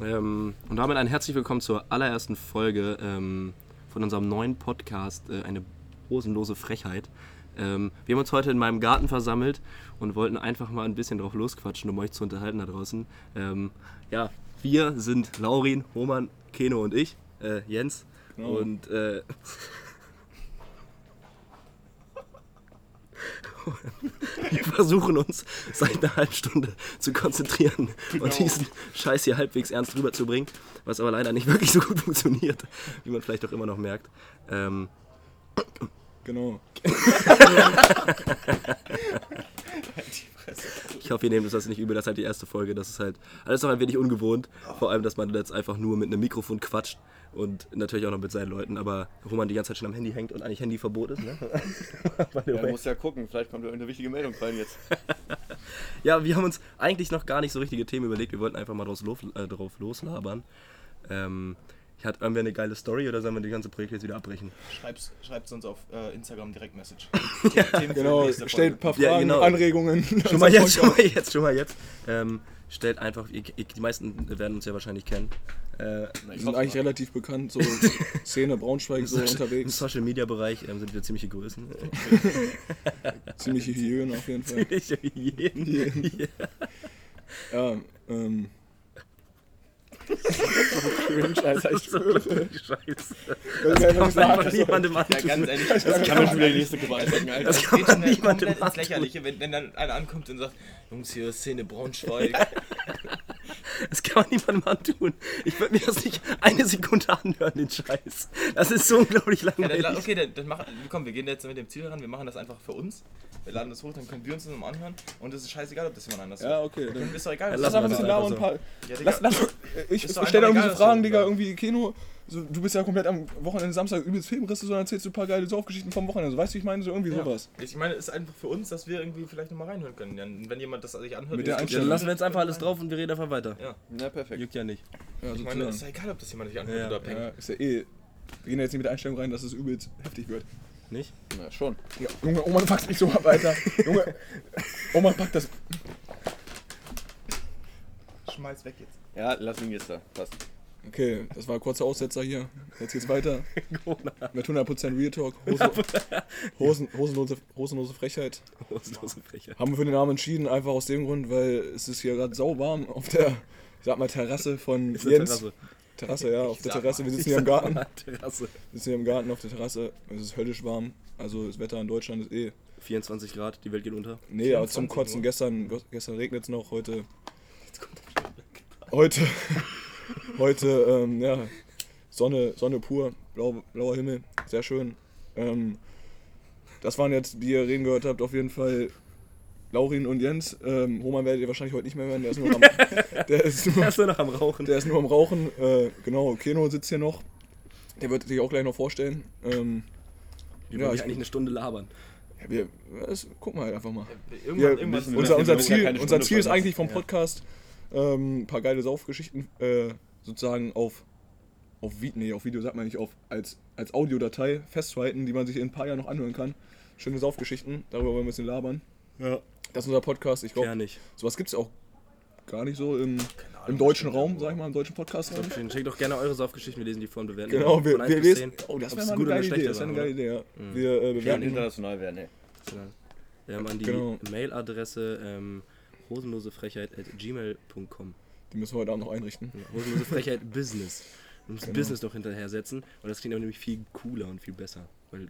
Ähm, und damit ein herzlich willkommen zur allerersten Folge ähm, von unserem neuen Podcast, äh, eine hosenlose Frechheit. Ähm, wir haben uns heute in meinem Garten versammelt und wollten einfach mal ein bisschen drauf losquatschen, um euch zu unterhalten da draußen. Ähm, ja, wir sind Laurin, Roman, Keno und ich, äh, Jens. Genau. Und äh, wir versuchen uns seit einer halben Stunde zu konzentrieren und diesen Scheiß hier halbwegs ernst rüberzubringen, was aber leider nicht wirklich so gut funktioniert, wie man vielleicht auch immer noch merkt. Ähm, Genau. ich hoffe, ihr nehmt das nicht übel, das ist halt die erste Folge, das ist halt alles noch ein wenig ungewohnt, vor allem, dass man jetzt einfach nur mit einem Mikrofon quatscht und natürlich auch noch mit seinen Leuten, aber Roman die ganze Zeit schon am Handy hängt und eigentlich Handyverbot ist, ne? Ja, muss ja gucken, vielleicht kommt irgendeine wichtige Meldung rein jetzt. Ja, wir haben uns eigentlich noch gar nicht so richtige Themen überlegt. Wir wollten einfach mal draus los, äh, drauf loslabern. Ähm, hat irgendwer eine geile Story oder sollen wir die ganze Projekt jetzt wieder abbrechen? Schreib's, schreibt's uns auf äh, Instagram Direktmessage. Genau, stellt ein paar Fragen, Ja, genau. Anregungen. Schon mal jetzt, schon mal jetzt, schon mal jetzt. Ähm, stellt einfach, ihr, die meisten werden uns ja wahrscheinlich kennen. Äh, Wir sind eigentlich relativ bekannt, so Szene Braunschweig so Im unterwegs. Social Media Bereich ähm, sind wir ziemliche Größen. Ziemliche Hyänen auf jeden Fall. Ziemliche Hyänen. Ja, ähm. Cringe, Alter, ich schwöre. Scheiße. Das Das kann man einfach niemandem Ja, antun. ganz ehrlich, Das kann man schon wieder die nächste Gruppe einstecken, Alter. Das das kann man niemandem antun. Lächerliche, wenn, wenn dann einer ankommt und sagt, Jungs, hier ist Szene Braunschweig. Das kann man niemandem antun. Ich würde mir das nicht eine Sekunde anhören, den Scheiß. Das ist so unglaublich Ja, dann, langweilig. okay, dann, dann machen, komm, wir gehen jetzt mit dem Ziel ran, wir machen das einfach für uns. Wir laden das hoch, dann können wir uns das nochmal anhören. Und es ist scheißegal, ob das jemand anders Ja, hört. okay. Dann Ist doch egal. Ja, lass einfach ein bisschen labern. paar, Ja, lass, lass, ich Ist stelle irgendwie so Fragen, du Digga, irgendwie Kino. So, du bist ja komplett am Wochenende Samstag übelst Filmrisse, sondern erzählst du ein paar geile Saufgeschichten vom Wochenende. So, weißt du, ich meine? So irgendwie Ja. sowas. Ich meine, es ist einfach für uns, dass wir irgendwie vielleicht nochmal reinhören können. Ja, wenn jemand das sich anhört, Mit der Einstellung. dann lassen wir jetzt einfach alles drauf und wir reden einfach weiter. Ja, Ja, perfekt. Juckt ja nicht. Ja, ich meine, es ist ja egal, ob das jemand sich anhört Ja, oder pennt. Ja, ist ja eh. Wir gehen ja jetzt nicht mit der Einstellung rein, dass es übelst heftig wird. Nicht? Na, schon. Ja, Junge, Oma, du packst mich so ab, Alter. Junge, Oma, pack das. Schmeiß weg jetzt. Ja, lass ihn jetzt da. Passt. Okay, das war ein kurzer Aussetzer hier. Jetzt geht's weiter. Mit 100% Real Talk. Hosen, Hosen, hosenlose, hosenlose Frechheit. Hosenlose Frechheit. Haben wir für den Namen entschieden, einfach aus dem Grund, weil es ist hier gerade sauwarm auf der, ich sag mal, Terrasse von Ist Jens. Terrasse. Terrasse, ja, auf der sag Terrasse. Wir Ich sitzen hier im Garten. mal, Terrasse. Wir sitzen hier im Garten auf der Terrasse. Es ist höllisch warm. Also das Wetter in Deutschland ist eh. 24 Grad, die Welt geht unter. Nee, aber zum 24 Kotzen. Gestern, gestern regnet es noch, heute. Heute. Heute, ähm, ja. Sonne, Sonne pur, blau, blauer Himmel, sehr schön. Ähm, das waren jetzt, die ihr reden gehört habt, auf jeden Fall Laurin und Jens. Ähm, Roman werdet ihr wahrscheinlich heute nicht mehr hören, der ist nur am, der ist nur, ist nur noch am Rauchen. der ist nur am Rauchen. Äh, genau, Keno sitzt hier noch. Der wird sich auch gleich noch vorstellen. Ähm, Wir ja, wollen ich- eigentlich eine Stunde labern. ja, wir, das, gucken wir halt einfach mal. Irgendwann, Wir, irgendwann unser, unser, ja Ziel, unser Ziel ist eigentlich vom Ja. Podcast ähm, ein paar geile Saufgeschichten äh, sozusagen auf auf, nee, auf Video sagt man nicht, auf, als, als Audiodatei festzuhalten, die man sich in ein paar Jahren noch anhören kann. Schöne Saufgeschichten, darüber wollen wir ein bisschen labern. Ja. Das ist unser Podcast. Ich glaube, sowas gibt es auch gar nicht so im, Ahnung, im deutschen Raum, sag ich mal, im deutschen Podcast. Schön. Schickt doch gerne eure Saufgeschichten, wir lesen die vor und bewerten. Genau, wir, wir bis lesen. Oh, das wäre eine oder geile Idee. Das wäre eine war, geile Idee, ja. Mhm. Wir äh, bewerten. international werden, ey. Wir haben an die Genau. Mailadresse ähm, hosenlosefrechheit.gmail.com. Die müssen wir heute Abend noch einrichten. Ja, hosenlosefrechheit Business. Du musst Genau. Business noch hinterher setzen und das klingt aber nämlich viel cooler und viel besser. Weil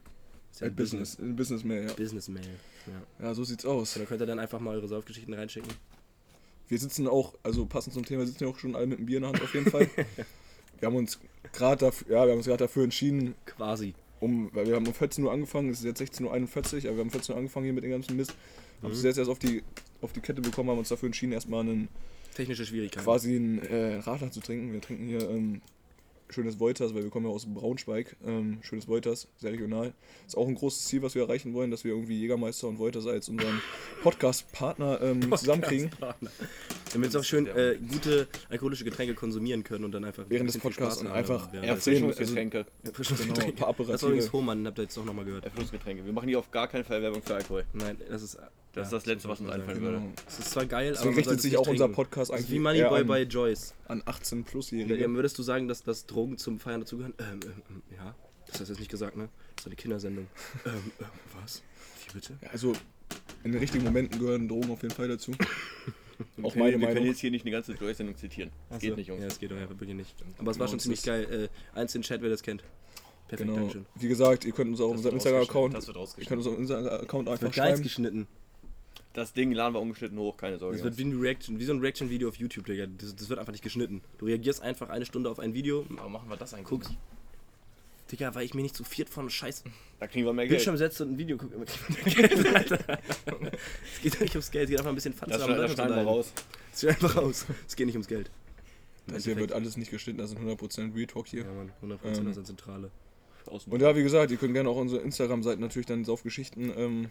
ist ja Business, äh, Business mehr, ja. Business Mail. Ja. Ja, so sieht's aus. Da könnt ihr dann einfach mal eure Saufgeschichten reinschicken. Wir sitzen auch, also passend zum Thema, sitzen wir auch schon alle mit einem Bier in der Hand auf jeden Fall. wir haben uns gerade dafür, ja, wir haben uns gerade dafür entschieden, Quasi. Um, weil wir haben um 14 Uhr angefangen, es ist jetzt 16.41 Uhr, aber wir haben um 14 Uhr angefangen hier mit dem ganzen Mist. Haben es jetzt erst auf die, auf die Kette bekommen, haben uns dafür entschieden, erstmal einen, Technische Schwierigkeiten. quasi einen äh, Radler zu trinken. Wir trinken hier ähm, schönes Wolters, weil wir kommen ja aus Braunschweig. Ähm, schönes Wolters, sehr regional. Ist auch ein großes Ziel, was wir erreichen wollen, dass wir irgendwie Jägermeister und Wolters als unseren Podcast-Partner ähm, zusammenkriegen. Damit wir auch schön äh, gute alkoholische Getränke konsumieren können und dann einfach Während ein des Podcasts und einfach Ja, Erfrischungsgetränke. Erfrischungsgetränke. Genau, ein paar Das war übrigens. Hohmann, habt ihr jetzt auch nochmal gehört. Erfrischungsgetränke. Wir machen hier auf gar keinen Fall Werbung für Alkohol. Nein, das ist Das ist das Letzte, was uns einfallen Genau. würde. Es ist zwar geil, aber Deswegen man richtet sich auch nicht unser trinken. Podcast Das eigentlich wie Moneyboy an, bei Joyce. an 18 Ja, Plus-Jährige. würdest du sagen, dass, dass Drogen zum Feiern dazugehören? Ähm, ähm, ähm, ja. Das hast du jetzt nicht gesagt, ne? Das ist eine Kindersendung. ähm, ähm, was? Wie bitte? Ja, also in den richtigen Momenten gehören Drogen auf jeden Fall dazu. auch Wir meine können, wir können Meinung. jetzt hier nicht eine ganze Joyce-Sendung zitieren. Das geht Achso. nicht, Jungs. Ja, das geht ja wirklich nicht. Aber es war Genau, schon es ziemlich geil. Äh, eins in den Chat, wer das kennt. Perfekt, Genau. Dankeschön. Wie gesagt, ihr könnt uns auch auf Das unserem wird Instagram-Account, ihr könnt rausgeschnitten. uns auf unserem Account einfach Wird schreiben. geschnitten. Das Ding laden wir ungeschnitten hoch, keine Sorge. Das wird wie, ein Reaction, wie so ein Reaction-Video auf YouTube, Digga. Das, das wird einfach nicht geschnitten. Du reagierst einfach eine Stunde auf ein Video. Warum machen wir das eigentlich? Guckst. nicht? Digga, weil ich mir nicht zu viert von scheiß da kriegen wir mehr Geld. Bildschirm setze und ein Video gucke. immer Geld, Alter. Es geht doch nicht ums Geld, es geht einfach ein bisschen Fun Das, zu schneiden- haben, das schneiden wir raus. Es geht einfach raus. Es geht nicht ums Geld. Das hier wird alles nicht geschnitten, das sind 100% Real Talk hier. Ja, Mann, 100% Ähm, das sind Zentrale. Und ja, wie gesagt, ihr könnt gerne auch unsere Instagram-Seiten natürlich dann Saufgeschichten ähm,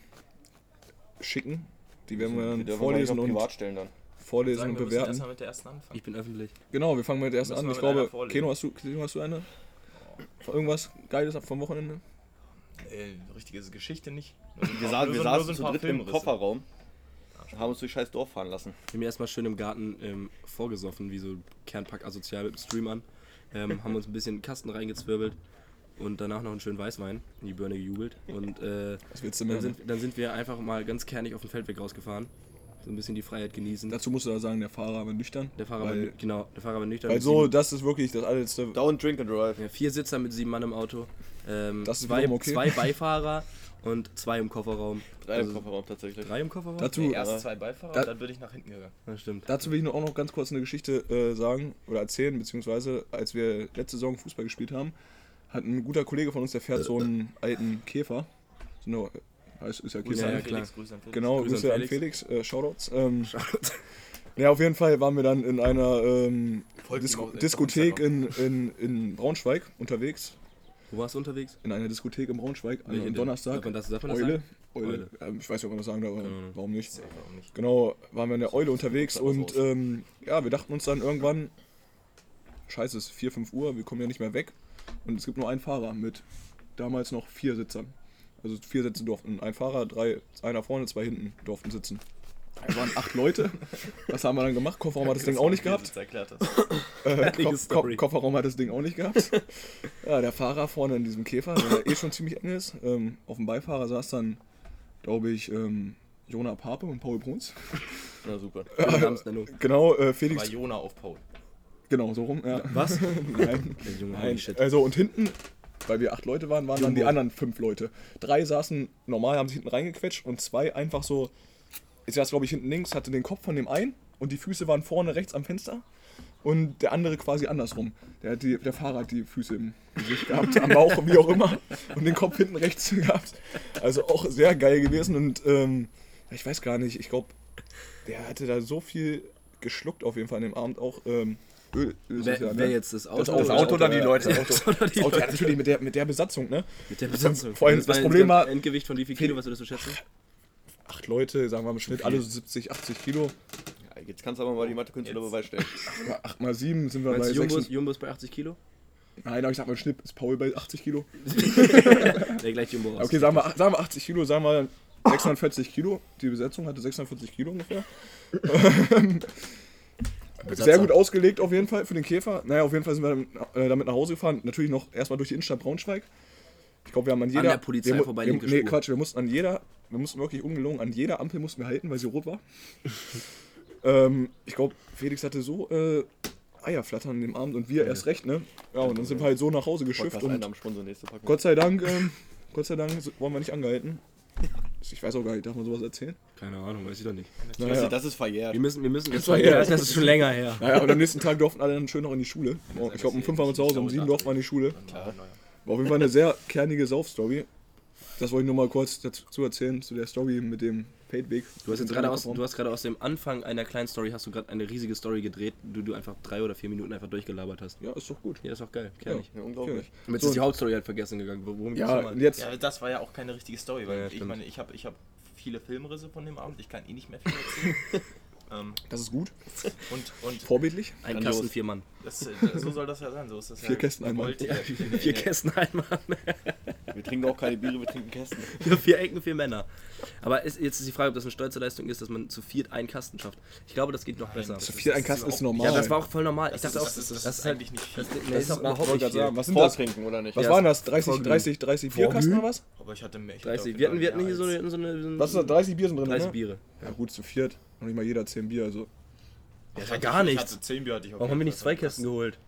schicken. Die werden wir Wir dann dürfen vorlesen und privat stellen dann. vorlesen Sagen, und wir bewerten. erstmal mit der ersten anfangen. Ich bin öffentlich. Genau, wir fangen mit der ersten an. wir Ich glaube. Keno, hast du, Keno, hast du eine? Irgendwas Geiles ab vom Wochenende? Äh, richtige Geschichte nicht. Wir, sa wir saßen so zu dritt im. Kofferraum, haben uns durch scheiß Dorf fahren lassen. Wir haben mir erstmal schön im Garten ähm, vorgesoffen, wie so Kernpack asozial mit dem Stream an. Ähm, haben uns ein bisschen Kasten reingezwirbelt und danach noch einen schönen Weißwein in die Birne gejubelt. Und äh, Was willst du dann, sind, dann sind wir einfach mal ganz kernig auf den Feldweg rausgefahren. So ein bisschen die Freiheit genießen. Dazu musst du da sagen, der Fahrer war nüchtern. der Fahrer war, weil, genau, der Fahrer war nüchtern. weil so, das ist wirklich das allerletzte. Don't drink and drive. ja, vier Sitzer mit sieben Mann im Auto. Ähm, Das ist zwei, okay. zwei Beifahrer und zwei im Kofferraum. Drei Also im Kofferraum tatsächlich. Drei im Kofferraum? Dazu, Nee, erst zwei Beifahrer Da- und dann würde ich nach hinten gegangen. Ja, stimmt. dazu will ich noch auch noch ganz kurz eine Geschichte äh, sagen oder erzählen, beziehungsweise als wir letzte Saison Fußball gespielt haben, hat ein guter Kollege von uns, der fährt so einen alten Käfer. So eine, heißt, ist ja Grüße. Ja, an ja, klar. Felix, Grüße an Felix. Genau, Grüße Grüße, an an Felix, äh, Shoutouts. Ähm, ja, auf jeden Fall waren wir dann in einer ähm, Disko auf Diskothek in, in, in Braunschweig unterwegs. Wo warst du unterwegs? In einer Diskothek in Braunschweig an einem? Donnerstag. Darf man das, darf man das Eule. sagen? Eule. Eule. Ähm, ich weiß nicht, ob man das sagen darf, aber Ahnung. warum nicht. Warum nicht? Genau, waren wir in der Eule unterwegs und ähm, ja, wir dachten uns dann irgendwann, scheiße, es ist 4, 5 Uhr, wir kommen ja nicht mehr weg. Und es gibt nur einen Fahrer mit damals noch vier Sitzern. Also vier Sitze durften. Ein Fahrer, drei, einer vorne, zwei hinten durften sitzen. Wir waren acht Leute. Was haben wir dann gemacht? Kofferraum hat das Ding auch nicht gehabt. Jetzt erklärt das. Äh, Fertige Ko. Kofferraum hat das Ding auch nicht gehabt. Ja, der Fahrer vorne in diesem Käfer, der eh schon ziemlich eng ist. Ähm, auf dem Beifahrer saß dann, glaube ich, ähm, Jona Pape und Paul Bruns. Na super. Namensnennung. Genau, äh, War Felix. Jona auf Paul. Genau, so rum. Ja. Was? Nein. Der Junge, Nein. Also und hinten, weil wir acht Leute waren, waren dann die Jumbo. anderen fünf Leute. Drei saßen normal, haben sich hinten reingequetscht und zwei einfach so. Ich saß, glaube ich, hinten links, hatte den Kopf von dem einen und die Füße waren vorne rechts am Fenster. Und der andere quasi andersrum. Der, hat die, der Fahrer hat die Füße im Gesicht gehabt, am Bauch, wie auch immer. Und den Kopf hinten rechts gehabt. Also auch sehr geil gewesen. Und ähm, ich weiß gar nicht, ich glaube, der hatte da so viel geschluckt auf jeden Fall an dem Abend auch. Ähm, Öl, Öl Wer, ja, wer ne? jetzt das Auto? Das Das Auto oder die Leute? Das Auto. Das Auto, Das ja, natürlich mit der, mit der Besatzung, ne? Mit der Besatzung. Vor allem das war Problem war- Endgewicht von wie viel Kilo, was würdest du schätzen? Acht Leute, sagen wir mal im Schnitt, alle so 70, 80 Kilo. Ja, jetzt kannst du aber mal die Mathe-Künstler Jetzt. Beweis stellen. Ja, Acht mal sieben sind wir bei Meinst du, Jumbo, 6. ist- Jumbo ist bei 80 Kilo? Nein, aber ich sag mal Schnitt ist Paul bei 80 Kilo. Nee, gleich Jumbo raus. Okay, sagen wir, sagen wir 80 Kilo, sagen wir 640 Kilo. Die Besetzung hatte 640 Kilo ungefähr. Sehr gut ausgelegt auf jeden Fall für den Käfer. Naja, auf jeden Fall sind wir äh, damit nach Hause gefahren. Natürlich noch erstmal durch die Innenstadt Braunschweig. Ich glaube, wir haben an jeder. der Polizei wir, vorbei, wir, Nee, Spur. Quatsch, wir mussten an jeder, wir mussten wirklich ungelogen, an jeder Ampel mussten wir halten, weil sie rot war. ähm, ich glaube, Felix hatte so äh, Eierflattern an dem Abend und wir erst recht, ne? Ja, und dann sind wir halt so nach Hause geschifft und. Gott sei Dank, ähm, Gott sei Dank wurden wir nicht angehalten. Ich weiß auch gar nicht, darf man sowas erzählen? Keine Ahnung, weiß ich doch nicht. Naja. Das ist verjährt. Wir müssen, wir müssen, das, war, ja- das ist schon länger her. Naja, und am nächsten Tag durften alle dann schön noch in die Schule. Oh, Ich glaube, um 5 waren wir zu Hause, um 7 durften wir in die Schule. Klar. War auf jeden Fall eine sehr kernige Sauf-Story. Das wollte ich nur mal kurz dazu erzählen, zu der Story mit dem Feldweg. Du hast jetzt gerade aus, du hast gerade aus dem Anfang einer kleinen Story hast du gerade eine riesige Story gedreht, die du einfach drei oder vier Minuten einfach durchgelabert hast. Ja, ist doch gut. Ja, ist auch geil, kenn ich. Ja, unglaublich. Und jetzt So, ist die Hauptstory halt vergessen gegangen. Worum Ja, jetzt, Ja, das war ja auch keine richtige Story, weil Ja, ich stimmt. meine, ich habe ich hab viele Filmrisse von dem Abend, ich kann eh nicht mehr viel erzählen. Ähm, Das ist gut. und und Vorbildlich. Ein Grandios. Kasten, vier Mann. das, äh, so soll das ja sein. So ist das Vier ja Kästen Ja, hier. vier Kästen, ein Mann. Wir trinken auch keine Biere, wir trinken Kästen. Ja, vier Ecken, vier Männer. Aber ist, jetzt ist die Frage, ob das eine stolze Leistung ist, dass man zu viert einen Kasten schafft. Ich glaube, das geht noch besser. das Zu ist- viel ein das Kasten ist ist normal. ja, das war auch voll normal. Ich Das dachte ist- auch, das ist- das ist halt eigentlich nicht Das, viel. nee, ist auch überhaupt wollte nicht viel. was sind das? Vortrinken, oder nicht? Was Ja, waren das? 30, Vorglühen. 30, 30 Bierkasten oder was? Aber ich hatte mehr. Ich 30. hatte Wir hatten, wir hatten mehr hier so eine, Was ist das? 30 Bier sind drin, 30 ne? Biere. Ja gut, zu viert. Noch nicht mal jeder 10 Bier, also. Ja, Ich war hatte- gar ich hatte 10 Bier hatte ich auf Warum haben wir Fall. nicht zwei Kästen geholt?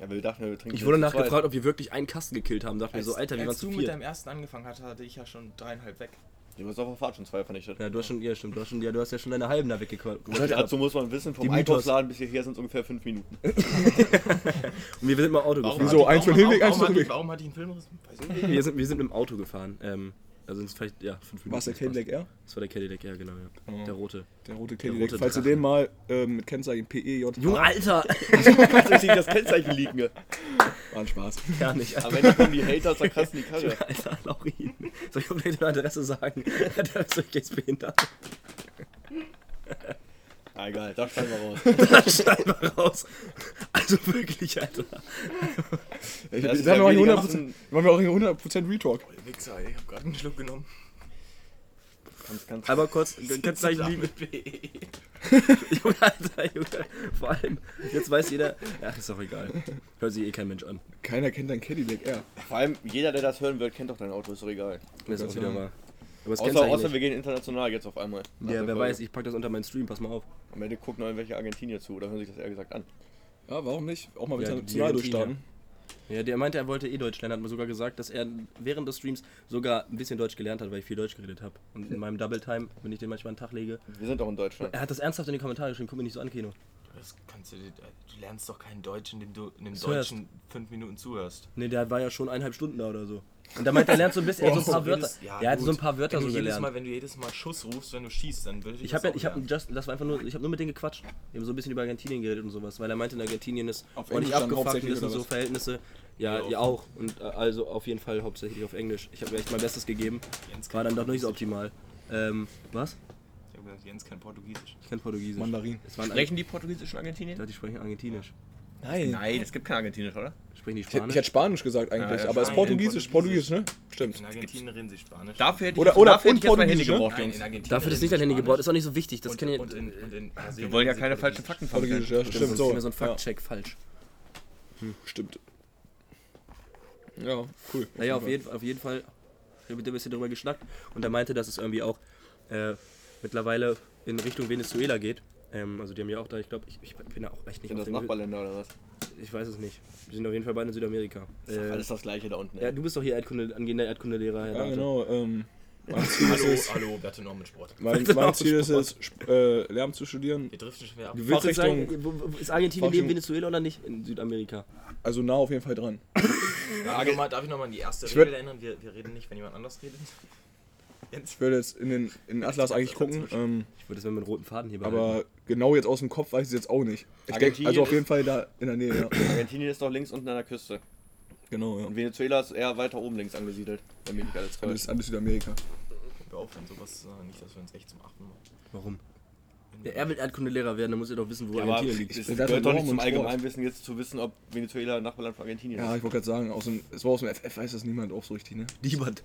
Ja, wir dachten, wir trinken Ich wurde nachgefragt, ob wir wirklich einen Kasten gekillt haben. Dachte mir so, Alter, wir waren als zu du mit viert. deinem ersten angefangen hast, hatte ich ja schon dreieinhalb weg. Du hast auf der Fahrt schon zwei vernichtet. Ja, du hast schon, ja stimmt, du hast, schon, ja, du hast ja schon deine halben da weggequatscht. Dazu muss man wissen, vom Die Mythos. Einkaufsladen bis hierher sind es ungefähr fünf Minuten. Und wir sind mal Auto gefahren. Wieso? hatte ich- Eins für den Hinweg, eins warum für den hatte ich- Rückweg. Warum hatte ich einen Filmriss? Weiß ich nicht. Wir sind, wir sind mit dem Auto gefahren. Ähm, also sind es vielleicht, ja, fünf Minuten. War es der Cadillac R? Das war der Cadillac, ja, genau, ja. Oh. Der rote. Der rote Der Cadillac. rote Falls Drache. den mal ähm, mit Kennzeichen PEJ. Junge, Alter! Kannst du das Kennzeichen liegen? War ein Spaß. Gar nicht. Am Ende kommen die Hater, zerkratzen die Karre. Alter, Laurin. Soll ich auch gleich eine Adresse sagen? Der ist wirklich jetzt behindert. Ah, egal, da steigen wir raus. Da schneiden wir raus. Also wirklich, Alter. Ich, Das das ist haben ja wir auch hier 100%, ganzen- machen wir auch hier 100% Retalk. Oh, ihr Wichser, ey, ich hab gerade einen Schluck genommen. Ganz, ganz Aber kurz, kannst du gleich BE. Junge, Alter, Junge. Vor allem, jetzt weiß jeder. Ach, ist doch egal. Hört sich eh kein Mensch an. Keiner kennt dein Cadillac R. Vor allem, jeder, der das hören wird, kennt doch dein Auto, ist doch egal. Das ist auch wieder mal. Aber das Außer, außer wir gehen international jetzt auf einmal. Ja, der wer Folge. weiß, ich pack das unter meinen Stream, pass mal auf. Am Ende gucken noch irgendwelche Argentinier zu oder hören sich das eher gesagt an. Ja, warum nicht? Auch mal Ja, international durchstarten. Ja, der meinte, er wollte eh Deutsch lernen, hat mir sogar gesagt, dass er während des Streams sogar ein bisschen Deutsch gelernt hat, weil ich viel Deutsch geredet habe. Und in meinem Double Time, wenn ich den manchmal einen Tag lege. Wir sind doch in Deutschland. Er hat das ernsthaft in die Kommentare geschrieben, guck mir nicht so an, Kino. Das kannst du, dir- du lernst doch kein Deutsch, indem du einem Zuhörst. Deutschen fünf Minuten zuhörst. Ne, der war ja schon eineinhalb Stunden da oder so. Und da meinte er, lernt so ein bisschen, er hat so ein paar Wörter. ja, er hat so gut. ein paar Wörter wenn so gelernt. Mal, Wenn du jedes Mal Schuss rufst, wenn du schießt, dann würde ich Ich habe auch ich hab lernen. just, das war einfach nur, ich habe nur mit denen gequatscht. Wir haben so ein bisschen über Argentinien geredet und sowas, weil er meinte, in Argentinien ist Auf ordentlich abgefuckt und das sind so? Verhältnisse. Ja, Ja, auch. Und äh, also auf jeden Fall hauptsächlich auf Englisch. Ich habe echt mein Bestes gegeben. Jens War dann doch nicht so optimal. Ähm, was? Ich habe gesagt, Jens kann Portugiesisch. Ich kann Portugiesisch. Mandarin. Es waren Sprechen die Portugiesisch in Argentinien? Ja, die sprechen Argentinisch. Nein. Nein, es gibt kein Argentinisch, oder? Sprechen die Ich, hätte- Spanisch? ich hätte Spanisch gesagt eigentlich, Ja, ja, aber es ist Portugiesisch, Portugiesisch. Portugiesisch, ne? Stimmt. In Argentinien reden sie Spanisch. Dafür hätte ich, Oder- oder dafür hätte ich mein Handy Portugiesisch, ne? gebraucht, Jungs. Dafür ist nicht dein Handy gebaut, ist auch nicht so wichtig. Das und, kann ja. und, in, und in Wir wollen ja keine falschen Portugiesisch. Fakten Portugiesisch, vermitteln. ja, das stimmt ist so. so ein Ja, Faktcheck falsch. stimmt. Ja, cool. Naja, auf jeden, auf jeden Fall haben wir ein bisschen drüber geschnackt und er meinte, dass es irgendwie auch äh, mittlerweile in Richtung Venezuela geht. Ähm, also die haben ja auch da, ich glaube, ich, ich bin da auch echt nicht Sind das Nachbarländer oder was? Ich weiß es nicht. Wir sind auf jeden Fall beide in Südamerika. Ist Äh, alles das gleiche da unten. ja, ey. du bist doch hier Erdkunde, angehender Erdkundelehrer. Herr Ja, Dante. genau. Ähm, mein Ziel ist Hallo, es, hallo, werte Norm mit Sport. mein, mein Ziel ist es, äh, Lärm zu studieren. Wir driften schwer ab. Du willst sagen, Fachrichtung- wo- ist Argentinien neben Venezuela oder nicht in Südamerika? Also nah auf jeden Fall dran. Darf ich, noch mal, darf ich noch mal an die erste Ich Regel erinnern? Wir, wir reden nicht, wenn jemand anders redet. Jens. Ich würde jetzt in den, in den Atlas eigentlich gucken, ähm, Ich würde es mit einem roten Faden hier behalten. aber genau jetzt aus dem Kopf weiß ich es jetzt auch nicht. Ich denke, Argentinien also auf jeden Fall da in der Nähe, ja. Argentinien ist doch links unten an der Küste. Genau, ja. Und Venezuela ist eher weiter oben links angesiedelt. Wenn mich nicht alles Alles, täuscht. alles Südamerika. Wir aufhören, sowas äh, nicht, dass wir uns echt zum Achten machen. Warum? Ja, er will Erdkundelehrer werden, dann muss er doch wissen, wo Ja, Argentinien liegt. Das gehört doch Norm nicht zum. Allgemeinwissen jetzt zu wissen, ob Venezuela ein Nachbarland von Argentinien Ja, ist. ich wollte gerade sagen, aus dem, es war aus dem FF, weiß das niemand auch so richtig, ne? Niemand.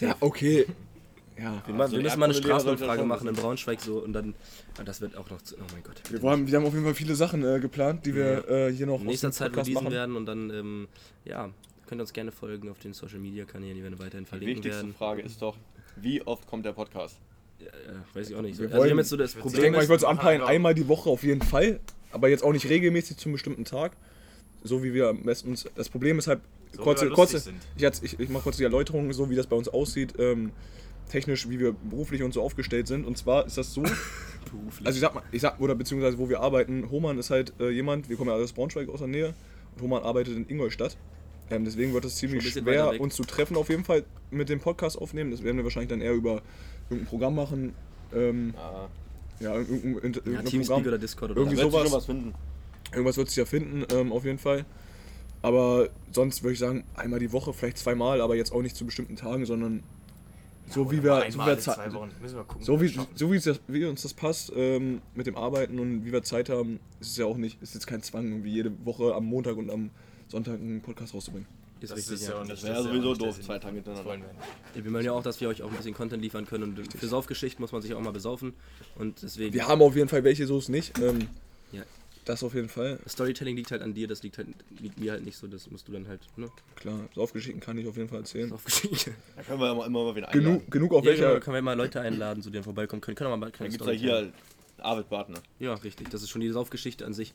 Ja, okay. Ja. Wir, machen, so wir müssen mal eine Straßenumfrage machen in. Braunschweig so und dann. ah, das wird auch noch zu. Oh mein Gott. Wir haben, wir haben auf jeden Fall viele Sachen äh, geplant, die wir äh, hier noch in nächster Zeit Podcast releasen machen. werden und dann, ähm, ja, könnt ihr uns gerne folgen auf den Social Media Kanälen, die werden weiterhin Die verlinken wichtigste werden. Frage ist doch, wie oft kommt der Podcast? Ja, ja, weiß ich auch nicht. Wir also wir haben wollen- jetzt so das ich würd Ich Problem. denke mal, ich würde es anpeilen, einmal die Woche auf jeden Fall, aber jetzt auch nicht regelmäßig zum bestimmten Tag. So wie wir meistens. Das Problem ist halt, So kurze, kurze, ich, ich, ich mache kurz die Erläuterung, so wie das bei uns aussieht, ähm, technisch, wie wir beruflich und so aufgestellt sind. Und zwar ist das so, beruflich. also ich sag mal, ich sag, oder beziehungsweise wo wir arbeiten, Homan ist halt äh, jemand, wir kommen ja aus Braunschweig aus der Nähe und Homan arbeitet in Ingolstadt. Ähm, deswegen wird es ziemlich schwer, uns zu treffen, auf jeden Fall mit dem Podcast aufnehmen. Das werden wir wahrscheinlich dann eher über irgendein Programm machen. Ähm, Ah, ja, irgendein, irgendein, ja, Teamspeak Programm. oder Discord oder Irgendwie sich sowas. schon was finden. Irgendwas wird sich ja finden, ähm, auf jeden Fall. Aber sonst würde ich sagen, einmal die Woche, vielleicht zweimal, aber jetzt auch nicht zu bestimmten Tagen, sondern so wie wir, so wie Einmal wir Zeit- zwei Wochen. Müssen wir gucken. so wie wie, so wie, das, wie uns das passt ähm, mit dem Arbeiten und wie wir Zeit haben, ist es ja auch nicht, ist jetzt kein Zwang, irgendwie jede Woche am Montag und am Sonntag einen Podcast rauszubringen. Ist Das richtig, ist ja. ja auch nicht Das wäre ja sowieso doof, zwei. Tage hintereinander. Ja, Wir wollen ja auch, dass wir euch auch ein bisschen Content liefern können und für Saufgeschichten muss man sich auch mal besaufen und deswegen... Wir haben auf jeden Fall welche, so ist nicht. Ähm, Ja. Das auf jeden Fall. Storytelling liegt halt an dir, das liegt halt liegt mir halt nicht so, das musst du dann halt, ne? Klar, Saufgeschichten kann ich auf jeden Fall erzählen. Saufgeschichte. Da können wir ja immer, immer mal wieder einladen. Genug, genug auf Ja, genau, welcher. da können wir mal Leute einladen, zu denen vorbeikommen können. Können wir mal Dann keine gibt es ja hier Arvid Bartner. Ja, richtig. Das ist schon die Saufgeschichte an sich.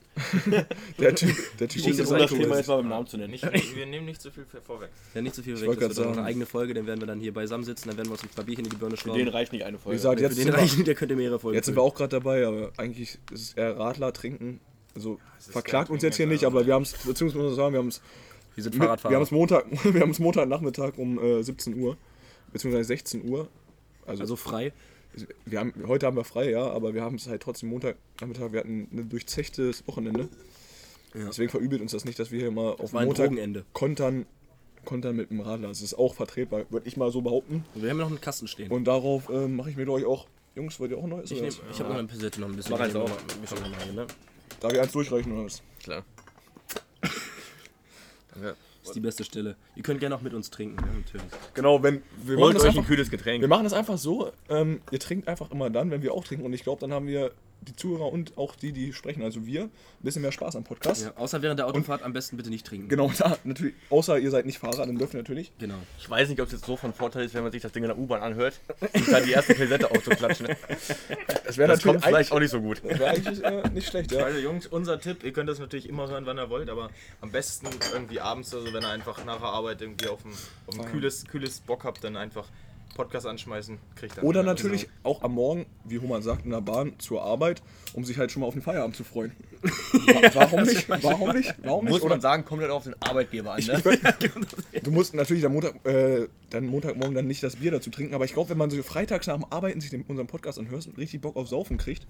Der Typ, der Typ ist ist Um ein das. Thema jetzt mal beim Namen zu nennen. Nicht, wir nehmen nicht zu viel vorweg. Ja, nicht so viel Ich weg. Das wird eine eigene Folge, dann werden wir dann hier beisammen sitzen, dann werden wir uns ein paar Bierchen in die Birne Für schrauben. den reicht nicht eine Wie Folge. gesagt, Für jetzt, den sind wir, reichen, der könnte mehrere Folgen jetzt sind wir auch gerade dabei, aber eigentlich ist es eher Radler trinken. Also ist verklagt uns jetzt hier nicht, aber wir haben es, beziehungsweise muss man sagen, wir haben es Wir sind wir Fahrradfahrer. haben es Montag, wir haben es Montagnachmittag um äh, 17 Uhr, beziehungsweise 16 Uhr. Also, also frei. wir haben, heute haben wir frei, ja, aber wir haben es halt trotzdem Montagnachmittag, wir hatten ein durchzechtes Wochenende. Ja. Deswegen verübelt uns das nicht, dass wir hier mal auf Montag kontern, kontern mit dem Radler. Das ist auch vertretbar, würde ich mal so behaupten. Wir haben noch einen Kasten stehen. Und darauf ähm, mache ich mir, glaube ich, auch. Jungs, wollt ihr auch ein neues? ich nehm, ich habe noch eine Pisette noch ein bisschen. Mach eins noch auf. mal- ein bisschen noch mal, ne? Darf ich eins durchreichen oder was? Klar. Danke. Das ist die beste Stelle. Ihr könnt gerne auch mit uns trinken, ja, natürlich. Genau, wenn wir machen, Holt das euch ein einfach, kühles Getränk. wir machen das einfach so, ähm, ihr trinkt einfach immer dann, wenn wir auch trinken. Und ich glaube, dann haben wir die Zuhörer und auch die, die sprechen, also wir, ein bisschen mehr Spaß am Podcast. Ja, außer während der Autofahrt am besten bitte nicht trinken. Genau, da natürlich, außer ihr seid nicht Fahrer, dann dürft ihr natürlich. Genau. Ich weiß nicht, ob es jetzt so von Vorteil ist, wenn man sich das Ding in der U-Bahn anhört und dann die erste Pilsette aufzuklatschen. Das wäre Das kommt natürlich vielleicht auch nicht so gut. eigentlich, wär eigentlich äh, nicht schlecht, ja. Also Jungs, unser Tipp, ihr könnt das natürlich immer hören, wann ihr wollt, aber am besten irgendwie abends, also wenn ihr einfach nach der Arbeit irgendwie auf ein, auf ein kühles, kühles Bock habt, dann einfach Podcast anschmeißen, kriegt dann. Oder natürlich auch am Morgen, wie Homan sagt, in der Bahn zur Arbeit, um sich halt schon mal auf den Feierabend zu freuen. Wa- Warum nicht? Warum nicht? Warum nicht? Muss Oder man sagen, kommt halt auf den Arbeitgeber an. Ne? Du musst natürlich am Montag, äh, dann Montagmorgen dann nicht das Bier dazu trinken, aber ich glaube, wenn man so freitags nach dem Arbeiten sich den, unseren Podcast anhört und richtig Bock auf Saufen kriegt,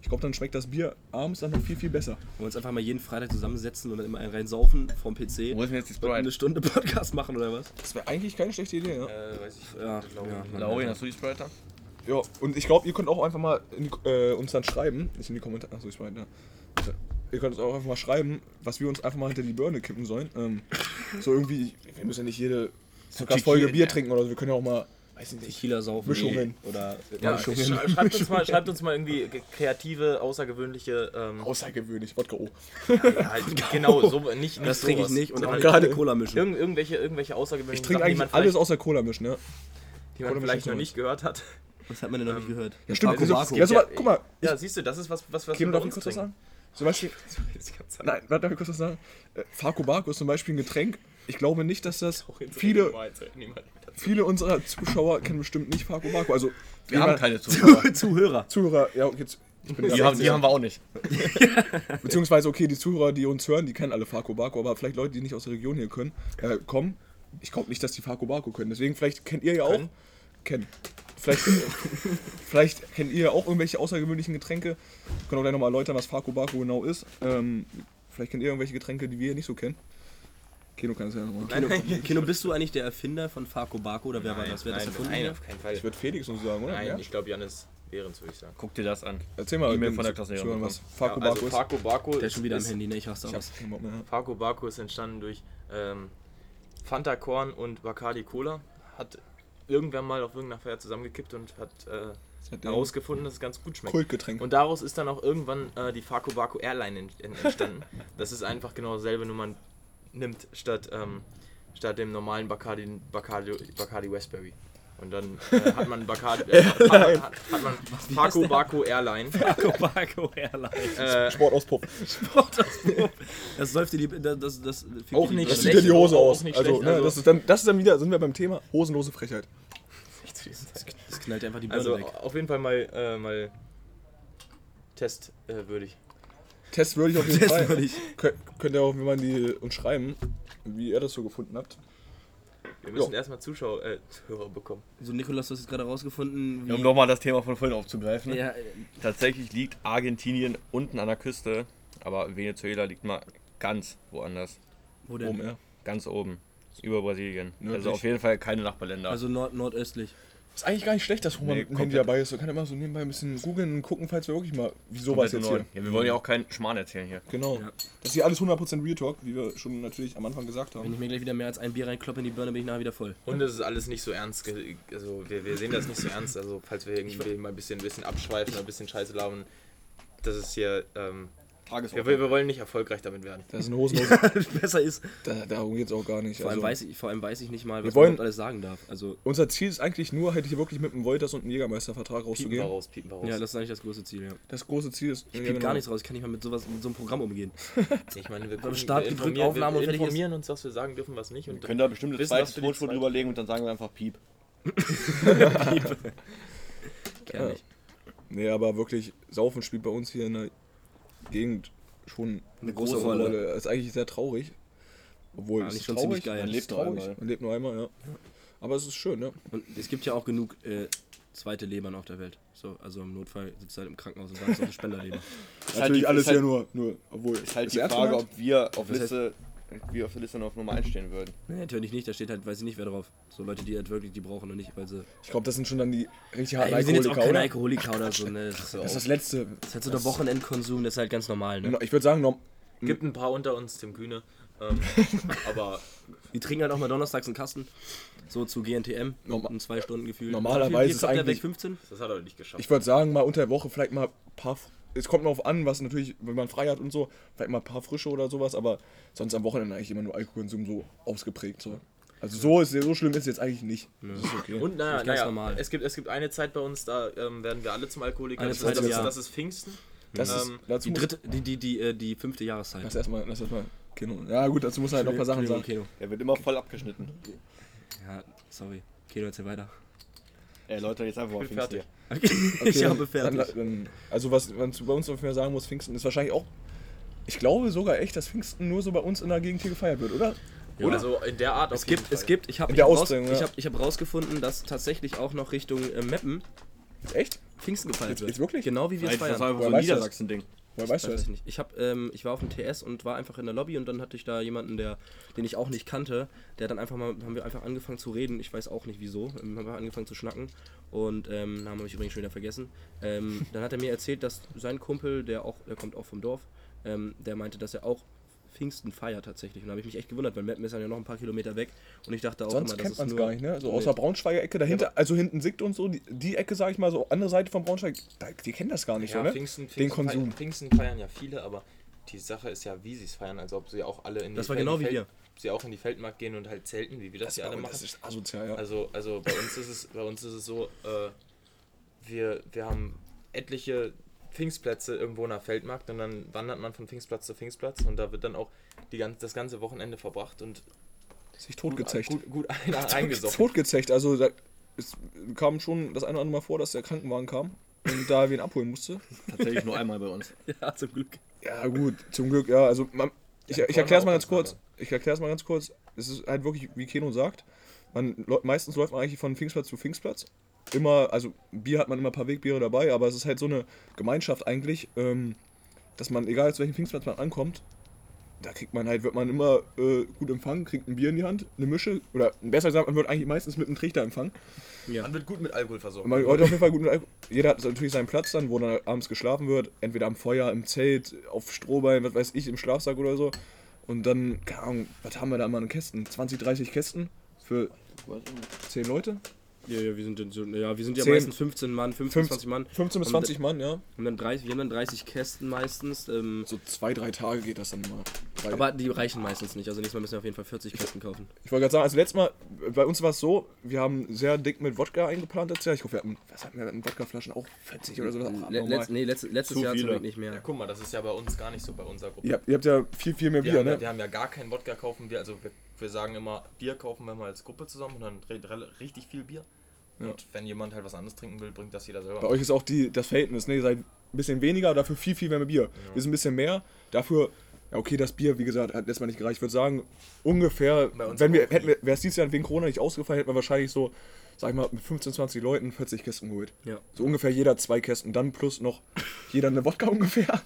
ich glaube, dann schmeckt das Bier abends dann noch viel, viel besser. Wollen wir uns einfach mal jeden Freitag zusammensetzen und dann immer einen rein saufen vom PC Wo ist denn jetzt die und eine Sprite? Stunde Podcast machen oder was? Das wäre eigentlich keine schlechte Idee, ja. Äh, weiß ich. Ja, glaube, ja. Laurin, hast du die Sprite da? Ja, und ich glaube, ihr könnt auch einfach mal in die, äh, uns dann schreiben, nicht in die Kommentare, achso, ich meine, ja. Ihr könnt uns auch einfach mal schreiben, was wir uns einfach mal hinter die Birne kippen sollen. Ähm, so irgendwie, wir müssen ja nicht jede Podcast-Folge Tequila- Bier trinken oder so, wir können ja auch mal, weiß ich nicht, Tequila saufen. Mischungen. Oder Ja, Mischungen. sch schreibt, uns mal, schreibt uns mal irgendwie ge- kreative, außergewöhnliche. Ähm, außergewöhnlich, Wodka O. ja, halt, genau, so, nicht, nicht Das trinke ich nicht und auch gerade- Cola mischen. Irgend, irgendwelche, irgendwelche Ich außergewöhnlichen trinke die man eigentlich alles außer Cola mischen, ne? die man Cola vielleicht noch nicht gehört hat. Was hat man denn noch nicht gehört? Ja, stimmt. Also, Baco. ja, so, guck mal, Ja, siehst du, das ist was, was, was wir darf ich kurz was sagen? Zum Beispiel, nein, warte, darf ich kurz was sagen? Äh, Faco Baco ist zum Beispiel ein Getränk. Ich glaube nicht, dass das viele, viele unserer Zuschauer kennen bestimmt nicht Faco Baco. Also, Wir haben keine Zuhörer. Zuhörer. Zuhörer, ja, jetzt. Die haben, die haben wir auch nicht. Beziehungsweise, okay, die Zuhörer, die uns hören, die kennen alle Faco Baco, aber vielleicht Leute, die nicht aus der Region hier können, äh, kommen. Ich glaube nicht, dass die Faco Baco können. Deswegen, vielleicht kennt ihr ja auch. Können? Kennen. Vielleicht, vielleicht kennt ihr ja auch irgendwelche außergewöhnlichen Getränke. Können auch gleich nochmal erläutern, was Faco Baco genau ist. Ähm, vielleicht kennt ihr irgendwelche Getränke, die wir nicht so kennen. Keno kann es ja nochmal. Kino, Kino, bist du eigentlich der Erfinder von Faco Baco oder wer war Nein, das? Wer hat das nein, erfunden? nein, auf keinen Fall. Ich würde Felix und so sagen, oder? Nein, Ja? ich glaube Janis Behrens, würde ich sagen. Guck dir das an. Erzähl mal, E-Mail von der Klasse was. Faco ja, also Baco ist. Faco Baco Der ist schon wieder am ist, Handy, ne? Ich Bock mehr. Faco Baco ist entstanden durch ähm, Fanta Korn und Bacardi Cola. Hat irgendwer mal auf irgendeiner Feier zusammengekippt und hat äh, herausgefunden, dass es ganz gut schmeckt. Kultgetränk. Und daraus ist dann auch irgendwann äh, die Faco Baco Airline ent ent- entstanden. Das ist einfach genau dasselbe, nur man nimmt statt, ähm, statt dem normalen Bacardi, Bacardi, Bacardi Westberry. Und dann äh, hat man Bacardi, äh, hat, man- hat, hat man Faco Baco Airline. Faco Baco Airline. Äh, Sportauspuff. Das säuft dir die. Das, das, das Auch dir die nicht Das sieht ja die Hose auch aus. nicht Also, schlecht, ne, also- das, ist dann, das ist dann wieder, sind wir beim Thema hosenlose Frechheit. Das knallt dir einfach die Birne also weg. auf jeden Fall mal, äh, mal testwürdig. Würdig. Test würde ich auf jeden Test Fall. Könnt, ihr auch, wenn man die uns schreiben, wie ihr das so gefunden habt. Wir müssen Jo. erstmal Zuschauer, äh, Hörer bekommen. So, Nikolas, du hast jetzt gerade rausgefunden, wie. Um nochmal das Thema von vorhin aufzugreifen. ja, äh, Tatsächlich liegt Argentinien unten an der Küste, aber Venezuela liegt mal ganz woanders. wo denn? Oben, ja. Ganz oben. Über Brasilien. Nördlich. Also auf jeden Fall keine Nachbarländer. Also nord nordöstlich. Ist eigentlich gar nicht schlecht, dass Roman Nee, mit dem Handy dabei ist. Man kann immer so nebenbei ein bisschen googeln und gucken, falls wir wirklich mal, wieso was jetzt neu. hier. Ja, wir wollen ja auch keinen Schmarrn erzählen hier. Genau. Ja. Das ist hier alles 100% Real Talk, wie wir schon natürlich am Anfang gesagt Wenn haben. ich mir gleich wieder mehr als ein Bier reinkloppe in die Birne, bin ich nachher wieder voll. Und es ist alles nicht so ernst. Also wir, wir sehen das nicht so ernst. Also falls wir irgendwie mal ein bisschen, ein bisschen abschweifen ein bisschen Scheiße labern, das ist hier. Ähm, wir, Tagesordnung. wir wir wollen nicht erfolgreich damit werden. Das ist eine Hosenlose. Besser ist. da, darum geht es auch gar nicht. Vor allem, Also, weiß ich, vor allem weiß ich nicht mal, Wir was wollen- man überhaupt alles sagen darf. Also, unser Ziel ist eigentlich nur, halt hier wirklich mit einem Wolters und einem Jägermeistervertrag Piepen wir rauszugehen. raus, piepen wir raus. ja, das ist eigentlich das große Ziel, ja. Das große Ziel ist. Ich piep gar nichts raus, ich kann nicht mal mit sowas, mit so einem Programm umgehen. Ich meine, wir, gucken, Start wir, gedrückt, Aufnahme und wir fertig informieren uns, was wir sagen dürfen, was nicht. Wir Und können da bestimmt eine Wissen, zweite was für die Tonspur zweite- drüber legen und dann sagen wir einfach Piep. Gerne nicht. Nee, aber wirklich, Saufen spielt bei uns hier in der Gegend schon Eine große Rolle. Das ist eigentlich sehr traurig. Obwohl, Eigentlich es ist schon traurig, ziemlich geil. Man lebt nur traurig. einmal. Man lebt nur einmal, ja. Aber es ist schön, ne? Und es gibt ja auch genug äh, zweite Lebern auf der Welt. So, also im Notfall sitzt du halt im Krankenhaus und wartest auf eine Spenderleber. Ist Natürlich die- alles ist halt, hier nur, nur, obwohl. Ist halt die Frage, ob wir auf Liste, wir auf der Liste noch auf Nummer 1 stehen würden. Nee, natürlich nicht, da steht halt, weiß ich nicht, wer drauf. So Leute, die halt wirklich die brauchen und nicht, weil sie. Ich glaube, das sind schon dann die richtig harten Ey, wir sind jetzt auch keine Alkoholiker, oder? Alkoholiker oder so, ne? Das ist, so Das ist auch, das Letzte. das ist halt so der Wochenendkonsum, das ist halt ganz normal, ne? Ich würde sagen, norm- gibt ein paar unter uns, Tim Kühne. Ähm, aber Die trinken halt auch mal donnerstags einen Kasten. So zu GNTM. Norma- in zwei Stunden gefühlt. Normalerweise Wie ist der eigentlich- weg 15? das hat er nicht geschafft. ich würde sagen, mal unter der Woche vielleicht mal ein paar. Es kommt noch auf an, was natürlich, wenn man frei hat und so, vielleicht mal ein paar frische oder sowas, aber sonst am Wochenende eigentlich immer nur Alkoholkonsum so ausgeprägt. So. Also so, ist, so schlimm ist es jetzt eigentlich nicht. Das ist okay. Und naja, ist ganz naja normal. es, gibt, es gibt eine Zeit bei uns, da ähm, werden wir alle zum Alkoholiker. Eine das, Zeit ist, das, Jahr. das ist Pfingsten. das ist, ähm, dazu Die dritte, die, die, die, äh, die fünfte Jahreszeit. Lass erstmal, lass erstmal Kino. Ja gut, dazu muss halt noch ein paar Sachen sagen. Entschuldigung, Der wird immer voll abgeschnitten. Keno. Ja, sorry. Keno, erzähl weiter. Ey Leute, jetzt einfach mal Ich bin Pfingst fertig. hier. ich habe Dann, fertig. dann, also was man bei uns ungefähr sagen muss, Pfingsten ist wahrscheinlich auch. Ich glaube sogar echt, dass Pfingsten nur so bei uns in der Gegend hier gefeiert wird, oder? Ja. Also in der Art Es auf gibt, jeden es Fall. gibt, ich habe ich raus, Ausprägung, ich ja. hab, ich hab rausgefunden, dass tatsächlich auch noch Richtung äh, Meppen Echt? Pfingsten gefeiert Jetzt- wird. jetzt wirklich? Genau wie wir es Nein, das feiern. war einfach so ein? Niedersachsen-Ding. Woher weißt du das? ich nicht. Ich, hab, ähm, ich war auf dem TS und war einfach in der Lobby und dann hatte ich da jemanden, der, den ich auch nicht kannte, der dann einfach mal, haben wir einfach angefangen zu reden. Ich weiß auch nicht wieso. Haben wir angefangen zu schnacken und ähm, Namen habe ich übrigens schon wieder vergessen. Ähm, dann hat er mir erzählt, dass sein Kumpel, der auch, der kommt auch vom Dorf, ähm, der meinte, dass er auch Pfingsten feiert tatsächlich. Und da habe ich mich echt gewundert, weil Meppen ist ja noch ein paar Kilometer weg und ich dachte auch Sonst immer, das kennt man es nur, gar nicht, ne? So Nee. außer Braunschweiger Ecke dahinter, also hinten Siegt und so, die, die Ecke, sag ich mal, so andere Seite von Braunschweig, da, die kennen das gar nicht ja, so, ne? Pfingsten, Den Pfingsten, Konsum. Feiern, Pfingsten feiern ja viele, aber die Sache ist ja, wie sie es feiern, als ob sie auch alle in die Das war Fel- genau wie Fel- wir. Sie auch in die Feldmarkt gehen und halt zelten, wie wir das, Das, hier alle machen. das ist asozial, ja. Also, also bei uns ist es, bei uns ist es so, äh, wir, wir haben etliche Pfingstplätze irgendwo nach Feldmarkt und dann wandert man von Pfingstplatz zu Pfingstplatz und da wird dann auch die ganz, das ganze Wochenende verbracht und sich totgezecht. gut, gut ein, eingesoffen. Totgezecht, also da, es kam schon das eine oder andere Mal vor, dass der Krankenwagen kam und da wen abholen musste. Tatsächlich nur einmal bei uns. Ja, zum Glück. Ja, gut, zum Glück, ja. Also, man, ich, Ja, ich erkläre es mal ganz kurz. Ich erkläre es mal ganz kurz. Es ist halt wirklich, wie Keno sagt, man, meistens läuft man eigentlich von Pfingstplatz zu Pfingstplatz. Immer, also Bier hat man immer ein paar Wegbiere dabei, aber es ist halt so eine Gemeinschaft eigentlich, ähm, dass man, egal zu welchem Pfingstplatz man ankommt, da kriegt man halt, wird man immer äh, gut empfangen, kriegt ein Bier in die Hand, eine Mische, oder besser gesagt, man wird eigentlich meistens mit einem Trichter empfangen. Ja. Man wird gut mit Alkohol versorgt. Und man heute auf jeden Fall gut mit Alkohol. Jeder hat natürlich seinen Platz dann, wo dann abends geschlafen wird. Entweder am Feuer, im Zelt, auf Strohbein, was weiß ich, im Schlafsack oder so. Und dann, keine Ahnung, was haben wir da immer an Kästen? 20, 30 Kästen für 10 Leute? Ja, ja, wir sind, so, ja, wir sind ja meistens 15 Mann, 15, 20 Mann. 15 bis Und 20 Mann, ja. Und dann 30, wir haben dann 30 Kästen meistens. Ähm, So zwei, drei Tage geht das dann mal. Drei- aber die reichen meistens nicht. Also nächstes Mal müssen wir auf jeden Fall 40 Kästen kaufen. ich wollte gerade sagen, also letztes Mal, bei uns war es so, wir haben sehr dick mit Wodka eingeplant letztes Jahr. Ich hoffe, wir hatten, was hatten wir, hatten Wodkaflaschen auch 40 oder so. Le letzt, nee, letzt, letztes Zu Jahr zum viele. Glück nicht mehr. ja, guck mal, das ist ja bei uns gar nicht so bei unserer Gruppe. ihr, habt, ihr habt ja viel, viel mehr Wir, Bier, haben, ja- ne? wir haben ja gar keinen Wodka kaufen wir, also wir, wir sagen immer, Bier kaufen wir mal als Gruppe zusammen und dann richtig viel Bier. Und wenn jemand halt was anderes trinken will, bringt das jeder selber. Bei euch ist auch die, das Verhältnis, ne? Ihr seid ein bisschen weniger, dafür viel, viel mehr Bier. Wir sind ein bisschen mehr, dafür, ja okay, das Bier, wie gesagt, hat letztes Mal nicht gereicht. Ich würde sagen, ungefähr, wenn wir, hätten wäre es dieses Jahr wegen Corona nicht ausgefallen, hätten wir wahrscheinlich so, sag ich mal, mit 15, 20 Leuten 40 Kästen geholt. Ja. So ungefähr jeder zwei Kästen, dann plus noch jeder eine Wodka ungefähr.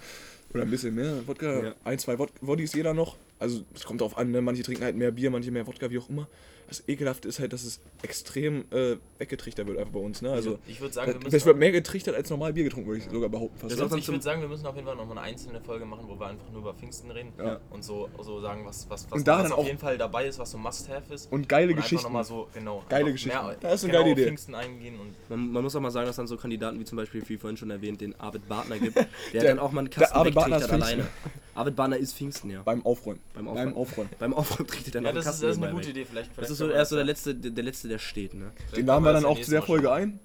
Oder ein bisschen mehr Wodka, Ja. ein, zwei Wod Woddies jeder noch. also es kommt darauf an, ne? manche trinken halt mehr Bier, manche mehr Wodka, wie auch immer. Das Ekelhafte ist halt, dass es extrem äh, weggetrichtert wird einfach bei uns. Ne? Also, Ich würde sagen, wir das wird mehr getrichtert als normal Bier getrunken, würde ich sogar behaupten. Fast. Dann ich würde sagen, wir müssen auf jeden Fall nochmal eine einzelne Folge machen, wo wir einfach nur über Pfingsten reden Ja. und so, so sagen, was, was, was, Und was auf auch- jeden Fall dabei ist, was so Must-Have ist. Und geile einfach Geschichten. Noch mal so, genau, Geile Geschichten. Mehr, Das ist eine genau geile Idee. Pfingsten eingehen und Man, man muss auch mal sagen, dass dann so Kandidaten wie zum Beispiel, wie vorhin schon erwähnt, den Arvid Bartner gibt, der, Der- dann auch mal einen Kasten Arvid Bartner ist wegtrichtert alleine. Arvid Bartner ist Pfingsten, ja. Beim Aufräumen. Beim Beim Aufräumen. Aufräumen. Beim Aufräumen trichtet er noch ja, einen das ist, Kasten das ist eine gute weg. Idee. Vielleicht, Das vielleicht ist so, er ist so der Letzte, der, der Letzte, der steht, ne? vielleicht Den laden wir das dann auch zu der Folge ein.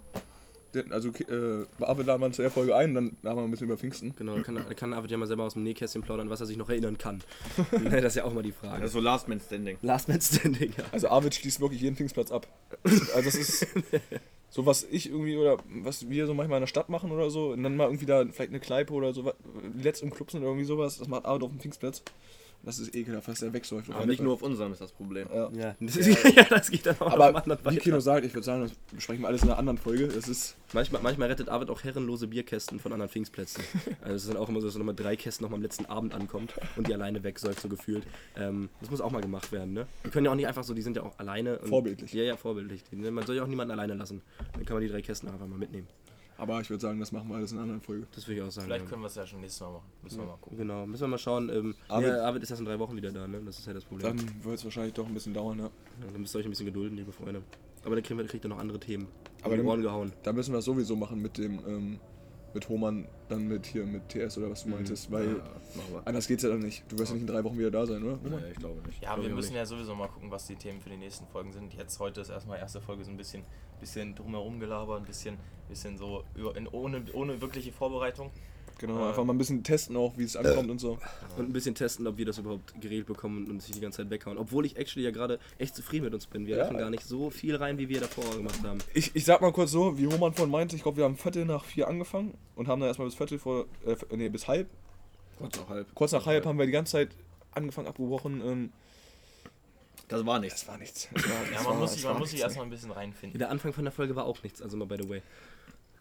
Den, also, äh, Arvid laden wir zu der Folge ein, dann haben wir ein bisschen über Pfingsten. Genau, da kann, kann Arvid ja mal selber aus dem Nähkästchen plaudern, was er sich noch erinnern kann. Ne, das ist ja auch mal die Frage. Das ist so Last Man Standing. Last Man Standing, ja. Also Arvid schließt wirklich jeden Pfingstplatz ab. Also das ist so, was ich irgendwie oder was wir so manchmal in der Stadt machen oder so. Und dann mal irgendwie da vielleicht eine Kneipe oder so, letzt im Club sind oder irgendwie sowas. Das macht Arvid auf dem Pfingstplatz. Das ist ekelhaft, dass der wegsäuft. Aber nicht nur auf unserem ist das Problem. Ja. Ja, das, ist, ja, das geht dann auch Aber anderen wie. Kino sagt, ich würde sagen, das besprechen wir alles in einer anderen Folge. Das ist Manchmal, manchmal rettet Arvid auch herrenlose Bierkästen von anderen Pfingstplätzen. Also es ist dann auch immer so, dass nochmal drei Kästen nochmal am letzten Abend ankommt und die alleine wegsäuft, so gefühlt. Ähm, das muss auch mal gemacht werden, ne? Die können ja auch nicht einfach so, die sind ja auch alleine. Und, Vorbildlich. Ja, ja, vorbildlich. Man soll ja auch niemanden alleine lassen. Dann kann man die drei Kästen einfach mal mitnehmen. Aber ich würde sagen, das machen wir alles in einer anderen Folge. Das würde ich auch sagen. Vielleicht ja. können wir es ja schon nächstes Mal machen. Müssen wir mal gucken. Genau, müssen wir mal schauen. Ähm, Arvid- ja, Arvid ist erst in drei Wochen wieder da, ne? Das ist ja das Problem. Dann wird es wahrscheinlich doch ein bisschen dauern, ja. Ja, dann müsst ihr euch ein bisschen gedulden, liebe Freunde. Aber dann kriegen wir, kriegt ihr noch andere Themen. Aber dann- Ohren gehauen. Da müssen wir es sowieso machen mit dem, ähm, mit Hohmann, dann mit hier, mit TS oder was du meintest, weil Ja, anders geht's ja dann nicht. Du wirst ja nicht in drei Wochen wieder da sein, oder? Hohmann? Nee, ich glaube nicht. Ja, Glaub wir müssen nicht. ja sowieso mal gucken, was die Themen für die nächsten Folgen sind. Jetzt heute ist erstmal erste Folge so ein bisschen, bisschen drumherum gelabert, ein bisschen, bisschen so über, in, ohne, ohne wirkliche Vorbereitung. Genau, Äh, einfach mal ein bisschen testen auch, wie es ankommt und so. Und ein bisschen testen, ob wir das überhaupt geregelt bekommen und uns nicht die ganze Zeit weghauen. Obwohl ich actually ja gerade echt zufrieden mit uns bin. Wir Ja. werfen gar nicht so viel rein, wie wir davor gemacht haben. Ich, ich sag mal kurz so, wie Hohmann vorhin meinte, ich glaube, wir haben Viertel nach vier angefangen und haben dann erstmal bis Viertel vor, äh, nee, bis halb. Kurz nach halb. Kurz nach halb haben wir die ganze Zeit angefangen, abgebrochen. Ähm, Das war nichts. das war nichts. Das war, Ja, man war, muss sich, man muss sich erstmal ein bisschen reinfinden. Der Anfang von der Folge war auch nichts, also mal by the way.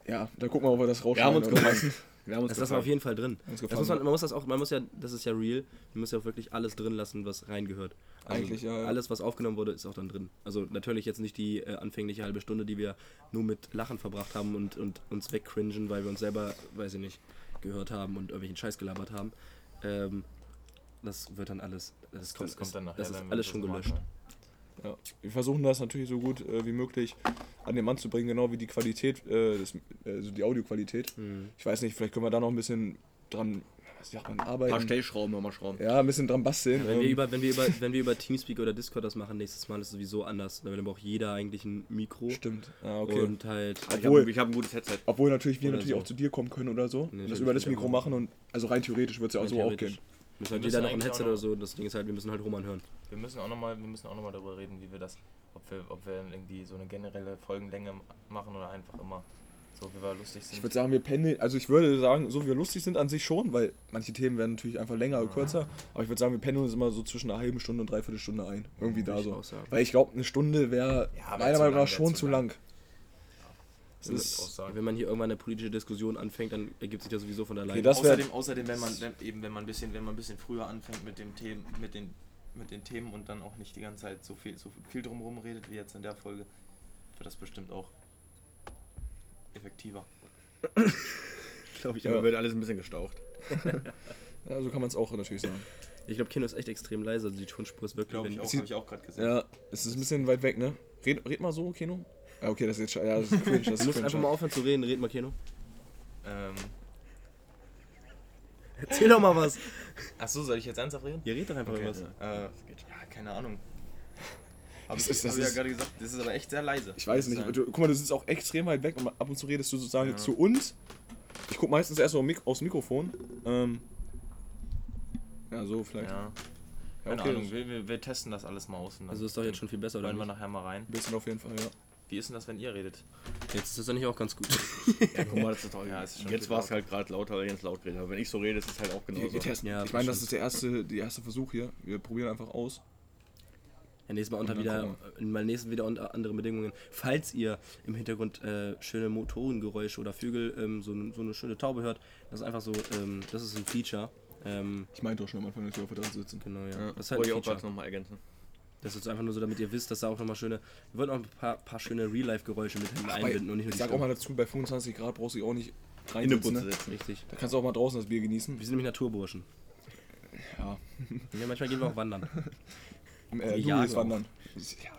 Ja, da gucken wir, ob wir das Wir haben rausschneiden. uns gefallen. Wir haben uns Das lassen wir auf jeden Fall drin. Muss man, man muss das auch, man muss ja, das ist ja real, man muss ja auch wirklich alles drin lassen, was reingehört. Also Eigentlich, ja, ja. Alles, was aufgenommen wurde, ist auch dann drin. Also natürlich jetzt nicht die äh, anfängliche halbe Stunde, die wir nur mit Lachen verbracht haben und, und uns wegcringen, weil wir uns selber, weiß ich nicht, gehört haben und irgendwelchen Scheiß gelabert haben. Ähm, das wird dann alles, das kommt, das kommt dann nachher. das ist alles das schon machen. Ja. Wir versuchen das natürlich so gut äh, wie möglich an den Mann zu bringen, genau wie die Qualität, äh, das, also die Audioqualität. Mhm. Ich weiß nicht, vielleicht können wir da noch ein bisschen dran, was sagt man, Ein paar arbeiten. Stellschrauben nochmal schrauben. Ja, ein bisschen dran basteln. Wenn wir, ähm, über, wenn, wir über, wenn wir über Teamspeak oder Discord das machen, nächstes Mal ist es sowieso anders. Dann braucht jeder eigentlich ein Mikro. Stimmt. Ja, okay. Und halt. Ich Obwohl- habe hab ein gutes Headset. Obwohl natürlich wir Oder natürlich so. auch zu dir kommen können oder so. Nee, und das über das. Mikro machen und also rein theoretisch wird es ja auch so auch gehen. Muss halt Wir jeder müssen noch ein Headset noch- oder so. Das Ding ist halt, wir müssen halt Roman hören. Wir müssen auch nochmal, wir müssen auch noch mal darüber reden, wie wir das, ob wir, ob wir irgendwie so eine generelle Folgenlänge machen oder einfach immer so, wie wir lustig sind. Ich würde sagen, wir pendeln, also ich würde sagen, so wie wir lustig sind an sich schon, weil manche Themen werden natürlich einfach länger oder kürzer, aber ich würde sagen, wir pendeln uns immer so zwischen einer halben Stunde und dreiviertel Stunde ein. Irgendwie da Würde ich so. Weil ich glaube, eine Stunde wäre Ja, meiner Meinung lang, nach schon zu zu lang. Das ist. Wenn man hier irgendwann eine politische Diskussion anfängt, dann ergibt sich das sowieso von alleine. Okay, außerdem, außerdem, wenn man wenn, eben, wenn man ein bisschen, wenn man ein bisschen früher anfängt mit dem Themen, mit den, mit den Themen und dann auch nicht die ganze Zeit so viel, so viel drumherum redet wie jetzt in der Folge, wird das bestimmt auch effektiver. glaube ich Ja, wird alles ein bisschen gestaucht. ja, so kann man es auch natürlich sagen. Ich glaube, Kino ist echt extrem leise. Also die Tonspur ist wirklich. Glaube ich auch, Sie- habe ich auch gerade gesehen. Ja, es ist ein bisschen weit weg, ne? Red, red mal so, Keno. Ja, okay, das ist jetzt ja, das ist cringe, das Du ist musst cringe. einfach mal aufhören zu reden. Red mal, Kino. Ähm, Erzähl doch mal was. achso, soll ich jetzt ernsthaft reden? Ihr redet doch einfach Okay. mal was. Äh, ja, keine Ahnung. Hab Das ich, ist- das hab ich ja ist- gerade gesagt, das ist aber echt sehr leise. Ich weiß nicht, du, guck mal, du sitzt auch extrem weit weg und ab und zu redest du sozusagen Ja. zu uns. Ich guck meistens erst Mik aufs Mikrofon. Ähm, ja, so vielleicht. Ja. Ja, Keine okay, Ahnung, wir, wir, wir testen das alles mal aus. Und dann Also ist doch jetzt schon viel besser, oder? wollen wir nachher mal rein. Ein bisschen auf jeden Fall, ja. Wie ist denn das, wenn ihr redet? Jetzt ist das eigentlich auch ganz gut. Ja, guck mal, das ist toll. Ja, ist schon Jetzt war es halt gerade lauter, weil Jens laut redet. Aber wenn ich so rede, ist es halt auch genauso. wir testen. Ja, ich meine, das ist der erste, die erste Versuch hier. Wir probieren einfach aus. Ja, nächstes Mal unter wieder, in mal nächsten wieder unter anderen Bedingungen. Falls ihr im Hintergrund äh, schöne Motorengeräusche oder Vögel, ähm, so, so eine schöne Taube hört, das ist einfach so, ähm, das ist ein Feature. Ähm, Ich meinte doch schon am Anfang, dass wir auf der Terrasse sitzen. genau, ja. Ja, Das ist halt wollte ich auch gerade nochmal ergänzen. Das ist einfach nur so, damit ihr wisst, dass da auch nochmal schöne. Wir wollten auch ein paar, paar schöne Real-Life-Geräusche mit hinten Bei- einbinden und nicht nur Ich sag auch mal dazu, bei 25 Grad brauchst du dich auch nicht In der reinsitzen. Putze Ne? sitzen. Richtig. Da kannst du auch mal draußen das Bier genießen. Wir sind nämlich Naturburschen. Ja. Ja, manchmal gehen wir auch wandern. Äh, gehst wandern. Ja.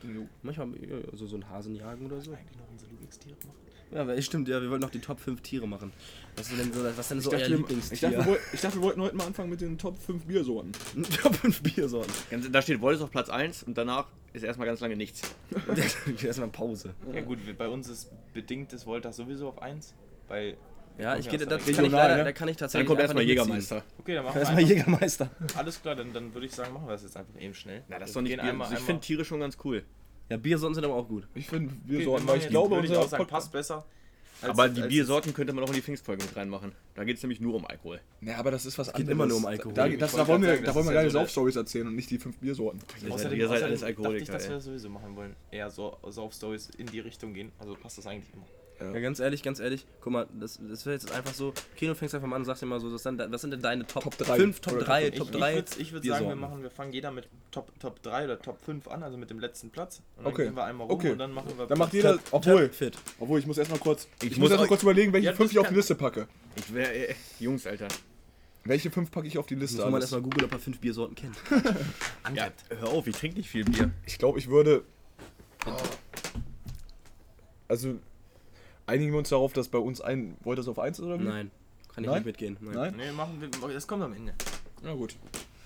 Manchmal ja, so, so ein Hasen jagen oder so. Eigentlich noch unsere Lieblingstiere machen. Ja, aber stimmt, ja, wir wollten noch die Top 5 Tiere machen. Was ist denn so, was ist denn Ich so dachte, euer wir, Lieblingstier? ich, dachte, wir wollten, ich dachte, wir wollten heute mal anfangen mit den Top 5 Biersorten. Top 5 Biersorten. Ganz, da steht Wolles auf Platz 1 und danach ist erstmal ganz lange nichts. Erstmal Pause. Ja gut, bei uns ist bedingt das Voltas sowieso auf 1. Bei Ja, ich gehe, Ja, da, kann ich regional, leider, ne? da kann ich Dann tatsächlich. kommt einfach erstmal. Jägermeister. Okay, dann machen wir Erstmal Jägermeister. Alles klar, dann, dann würde ich sagen, machen wir das jetzt einfach eben schnell. Na, das ist doch nicht einmal- ich finde Tiere schon ganz cool. Ja, Biersorten sind aber auch gut. Ich finde Biersorten, weil ich glaube, ich auch unser sagen, passt besser. als- Aber die Biersorten könnte man auch in die Pfingstfolge mit reinmachen. Da geht es nämlich nur um Alkohol. Ja, aber das ist was geht anderes. immer nur um Alkohol. Da, Ich das, da wollen wir, sagen, da wollen wir eine- Saufstories erzählen und nicht die fünf Biersorten. Außerdem, ihr seid alles dachte ich, Alkoholiker. dass wir das sowieso machen wollen. Eher so Sauf-Stories in die Richtung gehen. Also passt das eigentlich immer. Ja, ganz ehrlich, ganz ehrlich, guck mal, das, das wäre jetzt einfach so, Kino fängst einfach mal an und sagst dir mal so, was, dann, was sind denn deine Top, Top drei. 5, Top Oder 3, Top Top ich 3 ich würde ich würd sagen, wir, machen, wir fangen jeder mit Top, Top 3 oder Top 5 an, also mit dem letzten Platz. Und dann Okay. gehen wir einmal rum Okay. und dann machen wir Dann macht jeder, obwohl, Fit. obwohl ich muss erstmal kurz, ich, Ich muss muss erstmal kurz überlegen, welche Ja, das fünf ich auf die Liste packe. Ich wäre. Äh, Jungs, Alter. Welche fünf packe ich auf die Liste? Muss man erstmal googeln, ob er 5 Biersorten kennt. Ja, hör auf, ich trinke nicht viel Bier. Ich glaube, ich würde. Also, einigen wir uns darauf, dass bei uns ein. Wollt ihr das auf eins oder wie? Nein, kann ich Nein? nicht mitgehen. Nein. Nein? Nee, machen wir, das kommt am Ende. Na gut.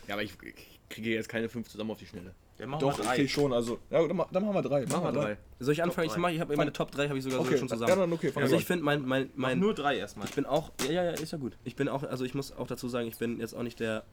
Ja, aber ich, ich kriege jetzt keine fünf zusammen auf die Schnelle. Ja, machen Doch, wir okay, drei. schon. Also, ja, dann, ma- dann machen wir drei. Machen wir drei. Soll ich anfangen? Ich, mach, ich habe meine Top 3 habe ich sogar Okay, schon ja, zusammen. dann okay. fang Also an. ich finde mein, mein, Mach mein nur drei erstmal. ich bin auch, ja, ja, ja, ist ja gut. Ich bin auch, also ich muss auch dazu sagen, ich bin jetzt auch nicht der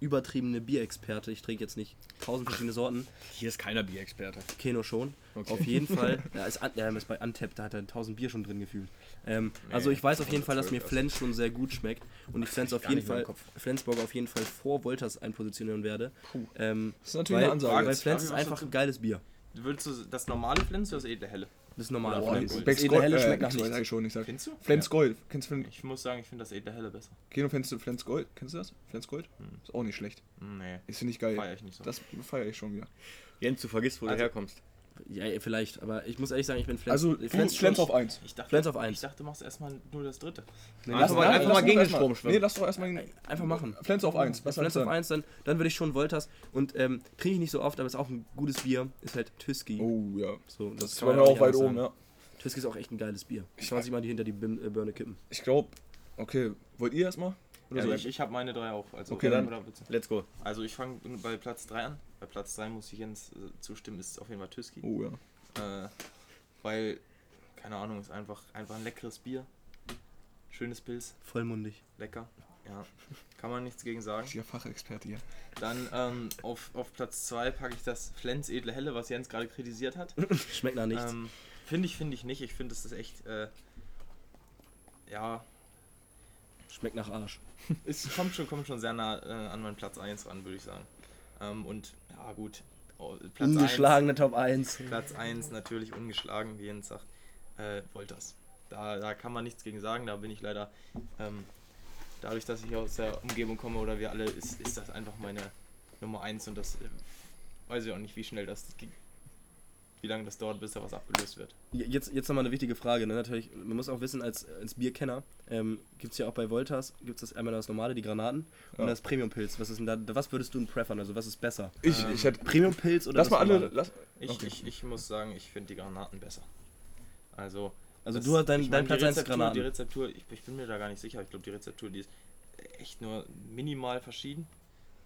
übertriebene Bierexperte. Ich trinke jetzt nicht tausend verschiedene Sorten. Hier ist keiner Bierexperte. Keno schon. Okay. Auf jeden Fall. Da ist, ja, ist bei Antep, da hat er 1000 Bier schon drin gefühlt. Ähm, also ich weiß auf jeden Fall, dass mir 112 Flens schon sehr gut schmeckt und ich Flens auf jeden Fall, Kopf. Flensburg auf jeden Fall vor Wolters einpositionieren werde. Ähm, Das ist natürlich weil, eine Ansage. Weil Flens ist einfach ein geiles Bier. Würdest du das normale Flens oder das edle Helle? Das ist normal. Oder Flens. Flens. Das Becks edle Helle Gold, schmeckt äh, nach Gold, nichts. ich schon, ich sag. Findest du? Flens Gold. Kennst du Ich muss sagen, ich finde das edle Helle besser. Keno, kennst du Flens Gold? Kennst du das? Flens Gold? Ist auch nicht schlecht. Hm, Nee, Ist finde ich geil. feier ich nicht so. Das feiere ich schon wieder. Jens, du vergisst, wo Also- du herkommst. Ja, vielleicht, aber ich muss ehrlich sagen, ich bin Flens. Also, du, Flens, schon- auf 1. Ich dachte, Flens auf eins. Ich dachte, du machst erstmal nur das dritte. Nee, Einfach mal- einfach mal gegen den Strom schwimmen. Nee, lass doch erstmal Einfach machen. Flens auf 1. Was Flens auf dann? 1, dann, dann würde ich schon Wolters. Und ähm, trinke ich nicht so oft, aber ist auch ein gutes Bier. Ist halt Tüski. Oh ja. So, Das man mir nicht auch weit oben, ja. Tüski ist auch echt ein geiles Bier. Ich kann sich mal die hinter die Bim äh, Birne kippen. Ich glaube, okay, wollt ihr erstmal? Oder Also so? ich, ich habe meine drei auch. Also Okay, dann- Let's go. Also ich fange bei Platz 3 an. Bei Platz 3 muss ich Jens äh, zustimmen, ist auf jeden Fall Tüski. Oh ja. Äh, weil, keine Ahnung, ist einfach, einfach ein leckeres Bier. Schönes Pilz, Vollmundig. lecker. Ja, kann man nichts gegen sagen. Richtiger Fachexperte hier. Dann ähm, auf, auf Platz 2 packe ich das Flens Edle Helle, was Jens gerade kritisiert hat. Schmeckt nach nichts. Ähm, finde ich, finde ich nicht. Ich finde, das ist echt, äh, ja, Schmeckt nach Arsch. es kommt schon, kommt schon sehr nah äh, an meinen Platz 1 ran, würde ich sagen. Ähm, und ja, gut. Oh, Platz Ungeschlagene Top 1. 1, Platz 1 natürlich ungeschlagen, wie Jens sagt. Äh, Wolters. Da, da kann man nichts gegen sagen. Da bin ich leider, ähm, dadurch, dass ich aus der Umgebung komme oder wir alle, ist, ist das einfach meine Nummer 1 und das äh, weiß ich auch nicht, wie schnell das. Wie lange das dauert, bis da was abgelöst wird. Jetzt, jetzt nochmal eine wichtige Frage. Ne? Natürlich, man muss auch wissen, als, als Bierkenner ähm, gibt es ja auch bei Voltas, gibt es einmal das normale, die Granaten und Ja. das Premium-Pilz. Was ist denn da, was würdest du denn prefern? Also was ist besser? Ich, Ähm, ich hätte. Premium-Pilz oder Lass das mal alle. Lass, Ich, Okay. ich, ich muss sagen, ich finde die Granaten besser. Also, Also das- du hast dein, ich dein Platz die 1 Rezeptur, Die Granaten. Rezeptur, ich, ich bin mir da gar nicht sicher. Ich glaube, die Rezeptur, die ist echt nur minimal verschieden.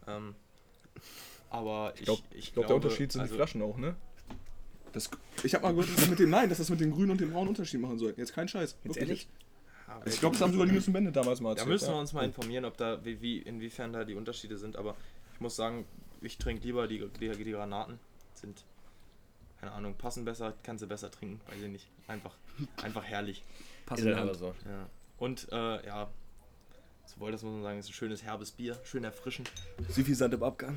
Ähm, aber ich, glaub- ich, Ich glaube, der Unterschied sind also, die Flaschen auch, ne? Das, ich habe mal gehört, dass das mit dem Nein, dass das mit dem grünen und dem braunen Unterschied machen soll. Jetzt kein Scheiß. Wirklich ehrlich? Ja, jetzt. Ich glaube, das haben sogar Linus und Bände damals mal Da erzählt. müssen wir ja. uns mal informieren, ob da wie, wie inwiefern da die Unterschiede sind. Aber ich muss sagen, ich trinke lieber die, die, die Granaten. Sind keine Ahnung, passen besser, kannst du besser trinken, weiß ich nicht. Einfach, einfach herrlich. In halt die aber Hand. so. Ja. Und äh, ja, sowohl das muss man sagen, ist ein schönes herbes Bier, schön erfrischend. Suffisant im Abgang.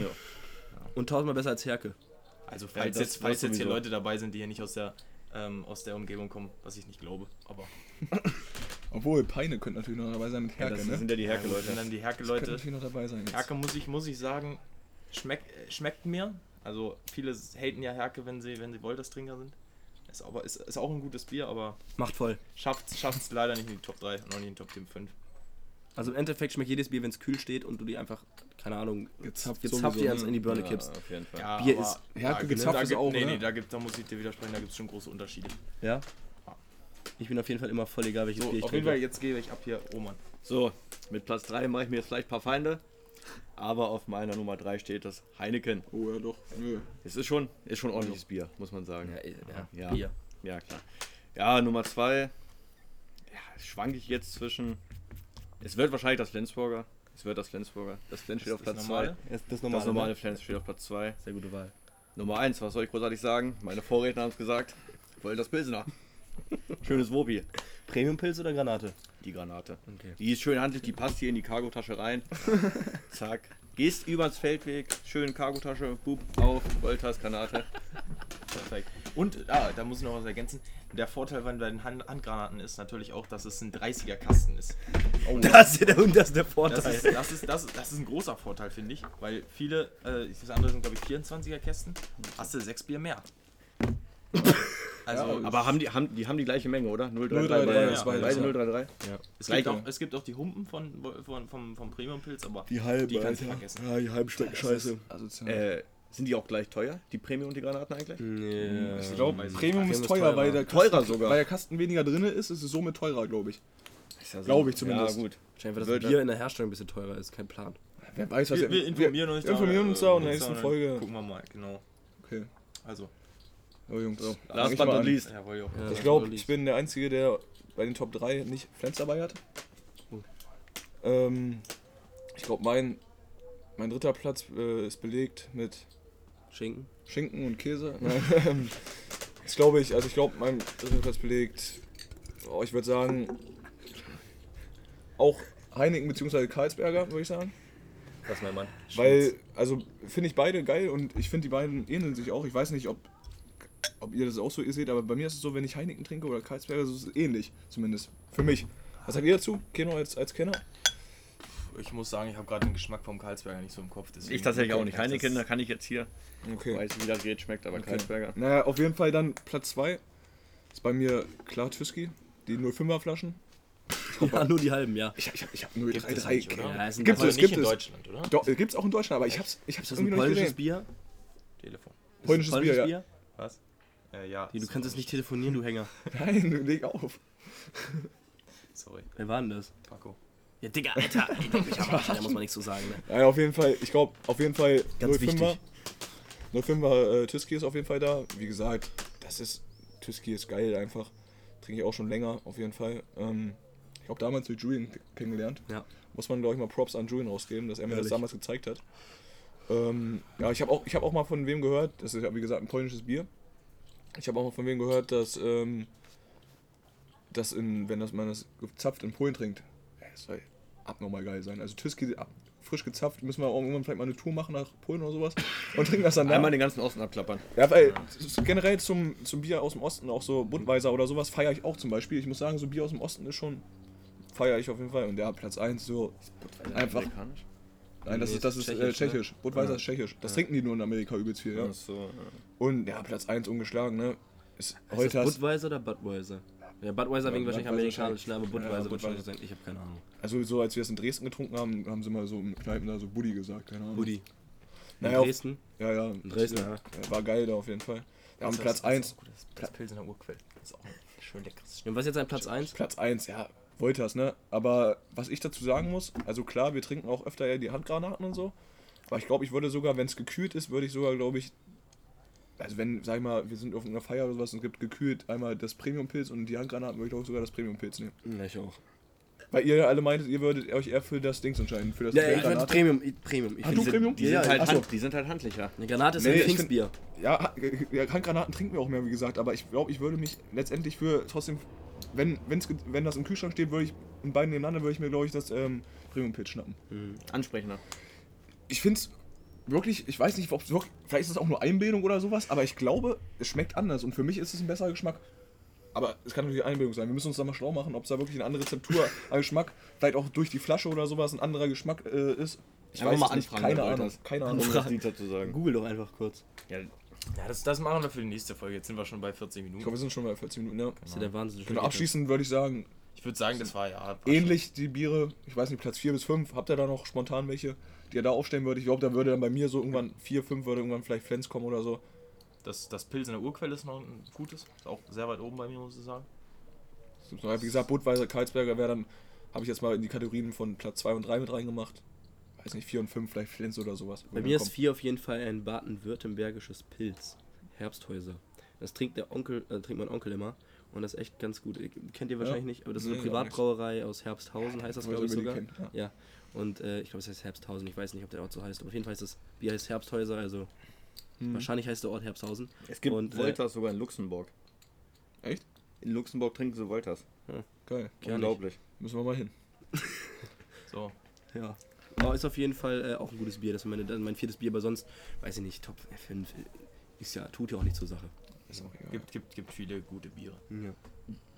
Ja. Und tausendmal besser als Herke. Also falls, das- jetzt, falls jetzt hier. Leute dabei sind, die hier nicht aus der, ähm, aus der Umgebung kommen, was ich nicht glaube, aber Obwohl, Peine könnte natürlich noch dabei sein mit Ja, Herke, das ne? sind ja die Ja, Herke-Leute. dann die Herke-Leute. natürlich noch dabei sein. Jetzt. Herke muss ich, muss ich sagen, schmeckt, äh, schmeckt mir. Also viele haten ja Herke, wenn sie, wenn sie Wolters-Trinker sind. Ist, aber, ist, ist auch ein gutes Bier, aber Macht voll. schafft es leider nicht in die Top 3 und auch nicht in die Top 5. Also im Endeffekt schmeckt jedes Bier, wenn es kühl steht und du die einfach, keine Ahnung, Gezapft gezapft die ne? in die Birne Ja, kippst. auf jeden Fall. Ja, Bier ist- Herke da gezapft da ist auch, Nee, ne? nee, da, gibt, da muss ich dir widersprechen, da gibt es schon große Unterschiede. Ja? Ich bin auf jeden Fall immer voll egal, welches So, Bier ich auf jeden trinke. Fall, jetzt gebe ich ab hier Roman. So, mit Platz 3 mache ich mir jetzt vielleicht ein paar Feinde. Aber auf meiner Nummer 3 steht das Heineken. Oh ja, doch. Nö. Es ist schon, ist schon ordentliches Bier, muss man sagen. Ja, ja, Ja. Bier. Ja, klar. Ja, Nummer 2. Ja, schwanke ich jetzt zwischen. Es wird wahrscheinlich das Flensburger. Es wird das Flensburger. Das Flens steht auf Platz normale? 2. Das, das Das normale Flens steht auf Platz 2. Sehr gute Wahl. Nummer 1, was soll ich großartig sagen? Meine Vorredner haben es gesagt. Wollen das Pilsner. Schönes Wobi. Premium-Pilz oder Granate? Die Granate. Okay. Die ist schön handlich, die passt hier in die Cargotasche rein. Zack. Gehst übers Feldweg, schön Cargotasche, Bub, auf, Voltas, Granate. Perfekt. Und ah, da muss ich noch was ergänzen. Der Vorteil bei den Hand Handgranaten ist natürlich auch, dass es ein 30er Kasten ist. Das ist ja der Das Vorteil. ist, das ist, das ist, das ist ein großer Vorteil, finde ich. Weil viele, äh, das andere sind glaube ich 24er Kästen, hast du sechs Bier mehr. Also, Ja, Aber haben die, haben, die haben die gleiche Menge, oder? 033, 033, beide, ja, beide beides, ja. 033? es, gibt auch, ja. es gibt auch die Humpen von, von, vom, vom Premium-Pilz, aber Die halbe, die kannst du vergessen. Ja, die halben schmecken scheiße. Also, Äh, sind die auch gleich teuer, die Premium und die Granaten eigentlich? Nee. ich glaube, ich Premium ist teuer, teurer. weil der Teurer Kasten, sogar. Weil der Kasten weniger drin ist, ist es somit teurer, glaube ich. Ist ja so. Glaub ich zumindest. Ja, gut. Wahrscheinlich, weil das Wird- Bier in der Herstellung ein bisschen teurer ist. Kein Plan. Wer weiß, was Wir, wir informieren uns, wir informieren uns da in der nächsten und dann Folge. Gucken wir mal, genau. Okay, Also, oh Jungs. So, last ich but mal not least. jawohl. Ja, Ich glaube, ich bin der Einzige, der bei den Top 3 nicht Flens dabei hat. Oh. Ähm, ich glaube, mein, mein dritter Platz äh, ist belegt mit Schinken. Schinken und Käse. Ähm, das glaube ich, also ich glaube, mein dritter Platz belegt, oh, ich würde sagen, auch Heineken bzw. Karlsberger, würde ich sagen. Das ist mein Mann. Weil, also finde ich beide geil und ich finde die beiden ähneln sich auch. Ich weiß nicht, ob, ob ihr das auch so seht, aber bei mir ist es so, wenn ich Heineken trinke oder Karlsberger, so ist es ähnlich, zumindest. Für mich. Was sagt ihr dazu? Keno als, als Kenner? Ich muss sagen, ich habe gerade den Geschmack vom Karlsberger nicht so im Kopf. deswegen- Ich tatsächlich auch nicht. Heineken, da kann ich jetzt hier, Okay. weiß wie das geht, schmeckt, aber Okay. Karlsberger. Naja, auf jeden Fall dann Platz 2 ist bei mir klar Tüski, die 05er Flaschen. Ja, nur die halben, ja. Ich, ich, ich habe Gibt es 033. nicht, oder? Ja, ein Gibt es, nicht gibt in es. Deutschland, oder? Doch, äh, gibt's auch in Deutschland, aber ich hab's, ich hab's Ist das ein irgendwie noch nicht polnisches. Bier? Telefon. Ist Polnisches das Bier, ja. Was? Äh, ja. Nee, du kannst jetzt nicht telefonieren, du Hänger. Nein, leg auf. Sorry, Wer war denn das? Paco. Ja, Digga, Alter. Ey, ich hab, da muss man nichts zu sagen, ne? Naja, auf jeden Fall, ich glaube, auf jeden Fall Ganz 05er. wichtig. 05er äh, Tüski ist auf jeden Fall da. Wie gesagt, das ist, Tüski ist geil einfach. Trinke ich auch schon länger, auf jeden Fall. Ähm, ich habe damals mit Julian kennengelernt. Ja. Muss man, glaube ich, mal Props an Julian rausgeben, dass er mir Ehrlich. das damals gezeigt hat. Ähm, ja, ich habe auch, ich hab auch mal von wem gehört, das ist ja wie gesagt ein polnisches Bier. Ich habe auch mal von wem gehört, dass, ähm, dass in, wenn das, man das gezapft in Polen trinkt, ja, das abnormal geil sein. Also Tüski ab, frisch gezapft, müssen wir auch irgendwann vielleicht mal eine Tour machen nach Polen oder sowas und trinken das dann da. Einmal den ganzen Osten abklappern. Ja, weil generell zum, zum Bier aus dem Osten, auch so Budweiser oder sowas, feiere ich auch zum Beispiel. Ich muss sagen, so Bier aus dem Osten ist schon, feiere ich auf jeden Fall. Und der hat Platz 1 so einfach. Amerikanisch? Nein, das Nee, ist, das ist ist tschechisch. Äh, tschechisch. Budweiser Ja. ist tschechisch. Das trinken die nur in Amerika übelst viel, ja. Ach so, ja. Und ja, Platz 1 ungeschlagen, ne? Ist Ist heute das Budweiser oder Budweiser? Ja, Budweiser wegen Ja, wahrscheinlich amerikanisch, ne? aber Ja, Budweiser wird schon Budweiser. sein. Ich habe keine Ahnung. Also so als wir es in Dresden getrunken haben, haben sie mal so im Kneipen da so Buddy gesagt, keine Ahnung. Buddy. In Naja, auf- Dresden? Ja, ja. In Dresden, ja. Ja, War geil da auf jeden Fall. Wir haben Das ist- Platz das ist 1. auch gut, Das, das Pilsener Urquell. Das ist auch ein schön leckeres Und was ist jetzt ein Platz 1? Platz 1, ja, Wolters, ne? Aber was ich dazu sagen muss, also klar, wir trinken auch öfter ja die Handgranaten und so. Aber ich glaube, ich würde sogar, wenn es gekühlt ist, würde ich sogar, glaube ich, also wenn, sag ich mal, wir sind auf einer Feier oder sowas und es gibt gekühlt einmal das Premium-Pilz und die Handgranaten, würde ich glaube ich sogar das Premium-Pilz nehmen. Ja, ich auch. Weil ihr alle meintet, ihr würdet euch eher für das Dings entscheiden, für das Ja, ich Granate. Premium. ich- Premium. Ich Ah, du Premium? Die, Ja, sind halt so. hand, die sind halt handlicher. Eine Granate ist Nee, ein Pfingstbier. Ja, Ha- ja, Handgranaten trinken wir auch mehr, wie gesagt, aber ich glaube, ich würde mich letztendlich für trotzdem, wenn, wenn's, wenn das im Kühlschrank steht, würde ich in beiden nebeneinander, würde ich mir, glaube ich, das ähm, Premium-Pilz schnappen. Ansprechender. ich finde es wirklich, ich weiß nicht, ob wirklich, vielleicht ist es auch nur Einbildung oder sowas, aber ich glaube, es schmeckt anders und für mich ist es ein besserer Geschmack. Aber es kann natürlich Einbildung sein. Wir müssen uns da mal schlau machen, ob es da wirklich eine andere Rezeptur, ein Geschmack, vielleicht auch durch die Flasche oder sowas ein anderer Geschmack äh, ist. Ich Einfach mal es nicht. Keine Ahnung. Wolters. Keine Ahnung. das Lied dazu sagen. Google doch einfach kurz. Ja, Ja, das, das machen wir für die nächste Folge. Jetzt sind wir schon bei 40 Minuten. Ich glaube, wir sind schon bei 40 Minuten. Ja. Das ist ja der Wahnsinn. Genau, abschließend würde ich sagen, Ich würde sagen, das war ja. war ähnlich die Biere, ich weiß nicht, Platz 4 bis 5. Habt ihr da noch spontan welche, die ihr da aufstellen würdet? Ich glaube, da würde dann bei mir so irgendwann 4, 5 würde irgendwann vielleicht Flens kommen oder so. Das, das Pilz in der Urquelle ist noch ein gutes. Ist auch sehr weit oben bei mir, muss ich sagen. Wie gesagt, Budweiser, Karlsberger wäre dann, habe ich jetzt mal in die Kategorien von Platz 2 und 3 mit reingemacht. Weiß nicht, 4 und 5, vielleicht Flens oder sowas. Bei mir ist 4 auf jeden Fall ein baden-württembergisches Pilz. Herbsthäuser. Das trinkt der Onkel, äh, trinkt mein Onkel immer. Und das ist echt ganz gut. Kennt ihr wahrscheinlich nicht, aber das ist Nee, eine. Privatbrauerei aus Herbsthausen, heißt das, glaube ich sogar. kennt, ja. Ja. Und äh, ich glaube, es heißt Herbsthausen. Ich weiß nicht, ob der Ort so heißt. Aber auf jeden Fall heißt das Bier heißt Herbsthäuser, also Hm. wahrscheinlich heißt der Ort Herbsthausen. es gibt Und, äh, Wolters sogar in Luxemburg. Echt? In Luxemburg trinken sie Wolters. Geil. Unglaublich. Müssen wir mal hin. So. Ja. Aber ist auf jeden Fall äh, auch ein gutes Bier. Das ist meine, mein viertes Bier, aber sonst, weiß ich nicht, Top 5 ist ja, tut ja auch nicht zur Sache. Ist auch egal. Gibt, gibt, gibt viele gute Biere. Ja.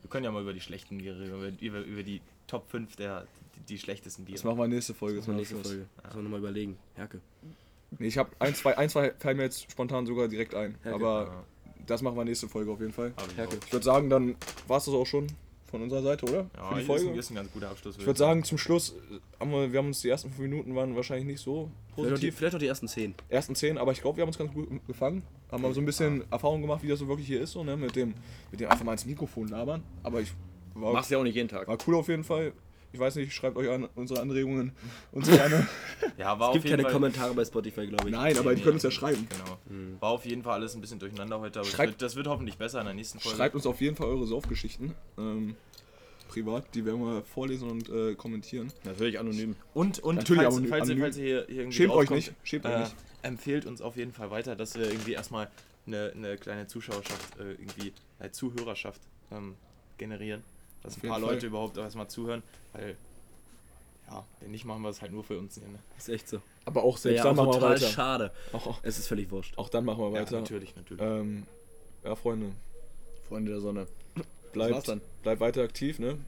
Wir können ja mal über die schlechten Biere reden, über, über, die Top 5 der die, die schlechtesten Biere. Das machen wir nächste Folge. Das ist mal nächste. Folge. Das wir nochmal überlegen. Herke. Nee, ich habe ein, zwei, ein, zwei fallen mir jetzt spontan sogar direkt ein. Ja, aber Ja, das machen wir nächste Folge auf jeden Fall. ich Herke. Ich würde sagen, dann war es das auch schon von unserer Seite, oder? Ja, Für die ist Folge. ein, ist ein ganz guter Abschluss. Ich würde sagen, zum Schluss äh, haben wir, wir haben uns die ersten fünf Minuten waren wahrscheinlich nicht so Vielleicht auch, die, positiv. vielleicht auch die ersten 10. Ersten zehn, aber ich glaube, wir haben uns ganz gut gefangen. Haben mal so ein bisschen Erfahrung gemacht, wie das so wirklich hier ist, so, ne? mit, dem, mit dem einfach mal ins Mikrofon labern. Aber ich war, Machst ja auch nicht jeden Tag. war cool auf jeden Fall. Ich weiß nicht, schreibt euch an unsere Anregungen uns gerne. Ja, war Es gibt auf jeden keine Fall, Kommentare bei Spotify, glaube ich. Nein, aber die können uns ja schreiben. Genau. War auf jeden Fall alles ein bisschen durcheinander heute, aber das Schreibt- wird, das wird hoffentlich besser in der nächsten Folge. Schreibt uns auf jeden Fall eure Saufgeschichten. Ähm, privat, die werden wir vorlesen und äh, kommentieren. Natürlich anonym. Und, und Natürlich falls, anonym- falls, ihr, anonym. falls ihr hier, hier irgendwie Schämt euch nicht, schämt euch äh, nicht. empfehlt uns auf jeden Fall weiter, dass wir irgendwie erstmal eine, eine kleine Zuschauerschaft, äh, irgendwie eine Zuhörerschaft ähm, generieren. Dass ein paar Fall. Leute überhaupt erstmal zuhören, weil ja, wenn nicht, machen wir es halt nur für uns. hier, Ne? Ist echt so. Aber auch selbst ja, dann machen wir total weiter. schade. Auch, auch, Es ist völlig wurscht. auch dann machen wir Ja, weiter. natürlich, natürlich. ähm, ja, Freunde, Freunde der Sonne. bleibt, dann. bleibt weiter aktiv. Ne?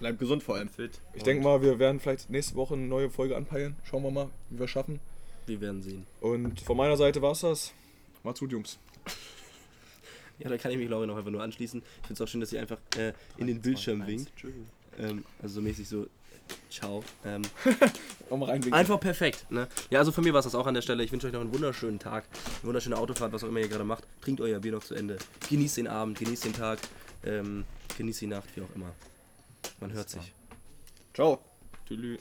Bleibt gesund vor allem. fit. Ich denke mal, wir werden vielleicht nächste Woche eine neue Folge anpeilen. Schauen wir mal, wie wir es schaffen. Wir werden sehen. Und von meiner Seite war es das. Macht's gut, Jungs. Ja, da kann ich mich, glaube ich, noch einfach nur anschließen. Ich finde es auch schön, dass ihr einfach äh, in den Bildschirm winkt. Tschüss. Ähm, also so mäßig so, ciao. Ähm, einfach perfekt. Ne? Ja, also von mir war es das auch an der Stelle. Ich wünsche euch noch einen wunderschönen Tag, eine wunderschöne Autofahrt, was auch immer ihr gerade macht. Trinkt euer Bier noch zu Ende. Genießt den Abend, genießt den Tag, ähm, genießt die Nacht, wie auch immer. Man hört sich. Ciao. Tschüss.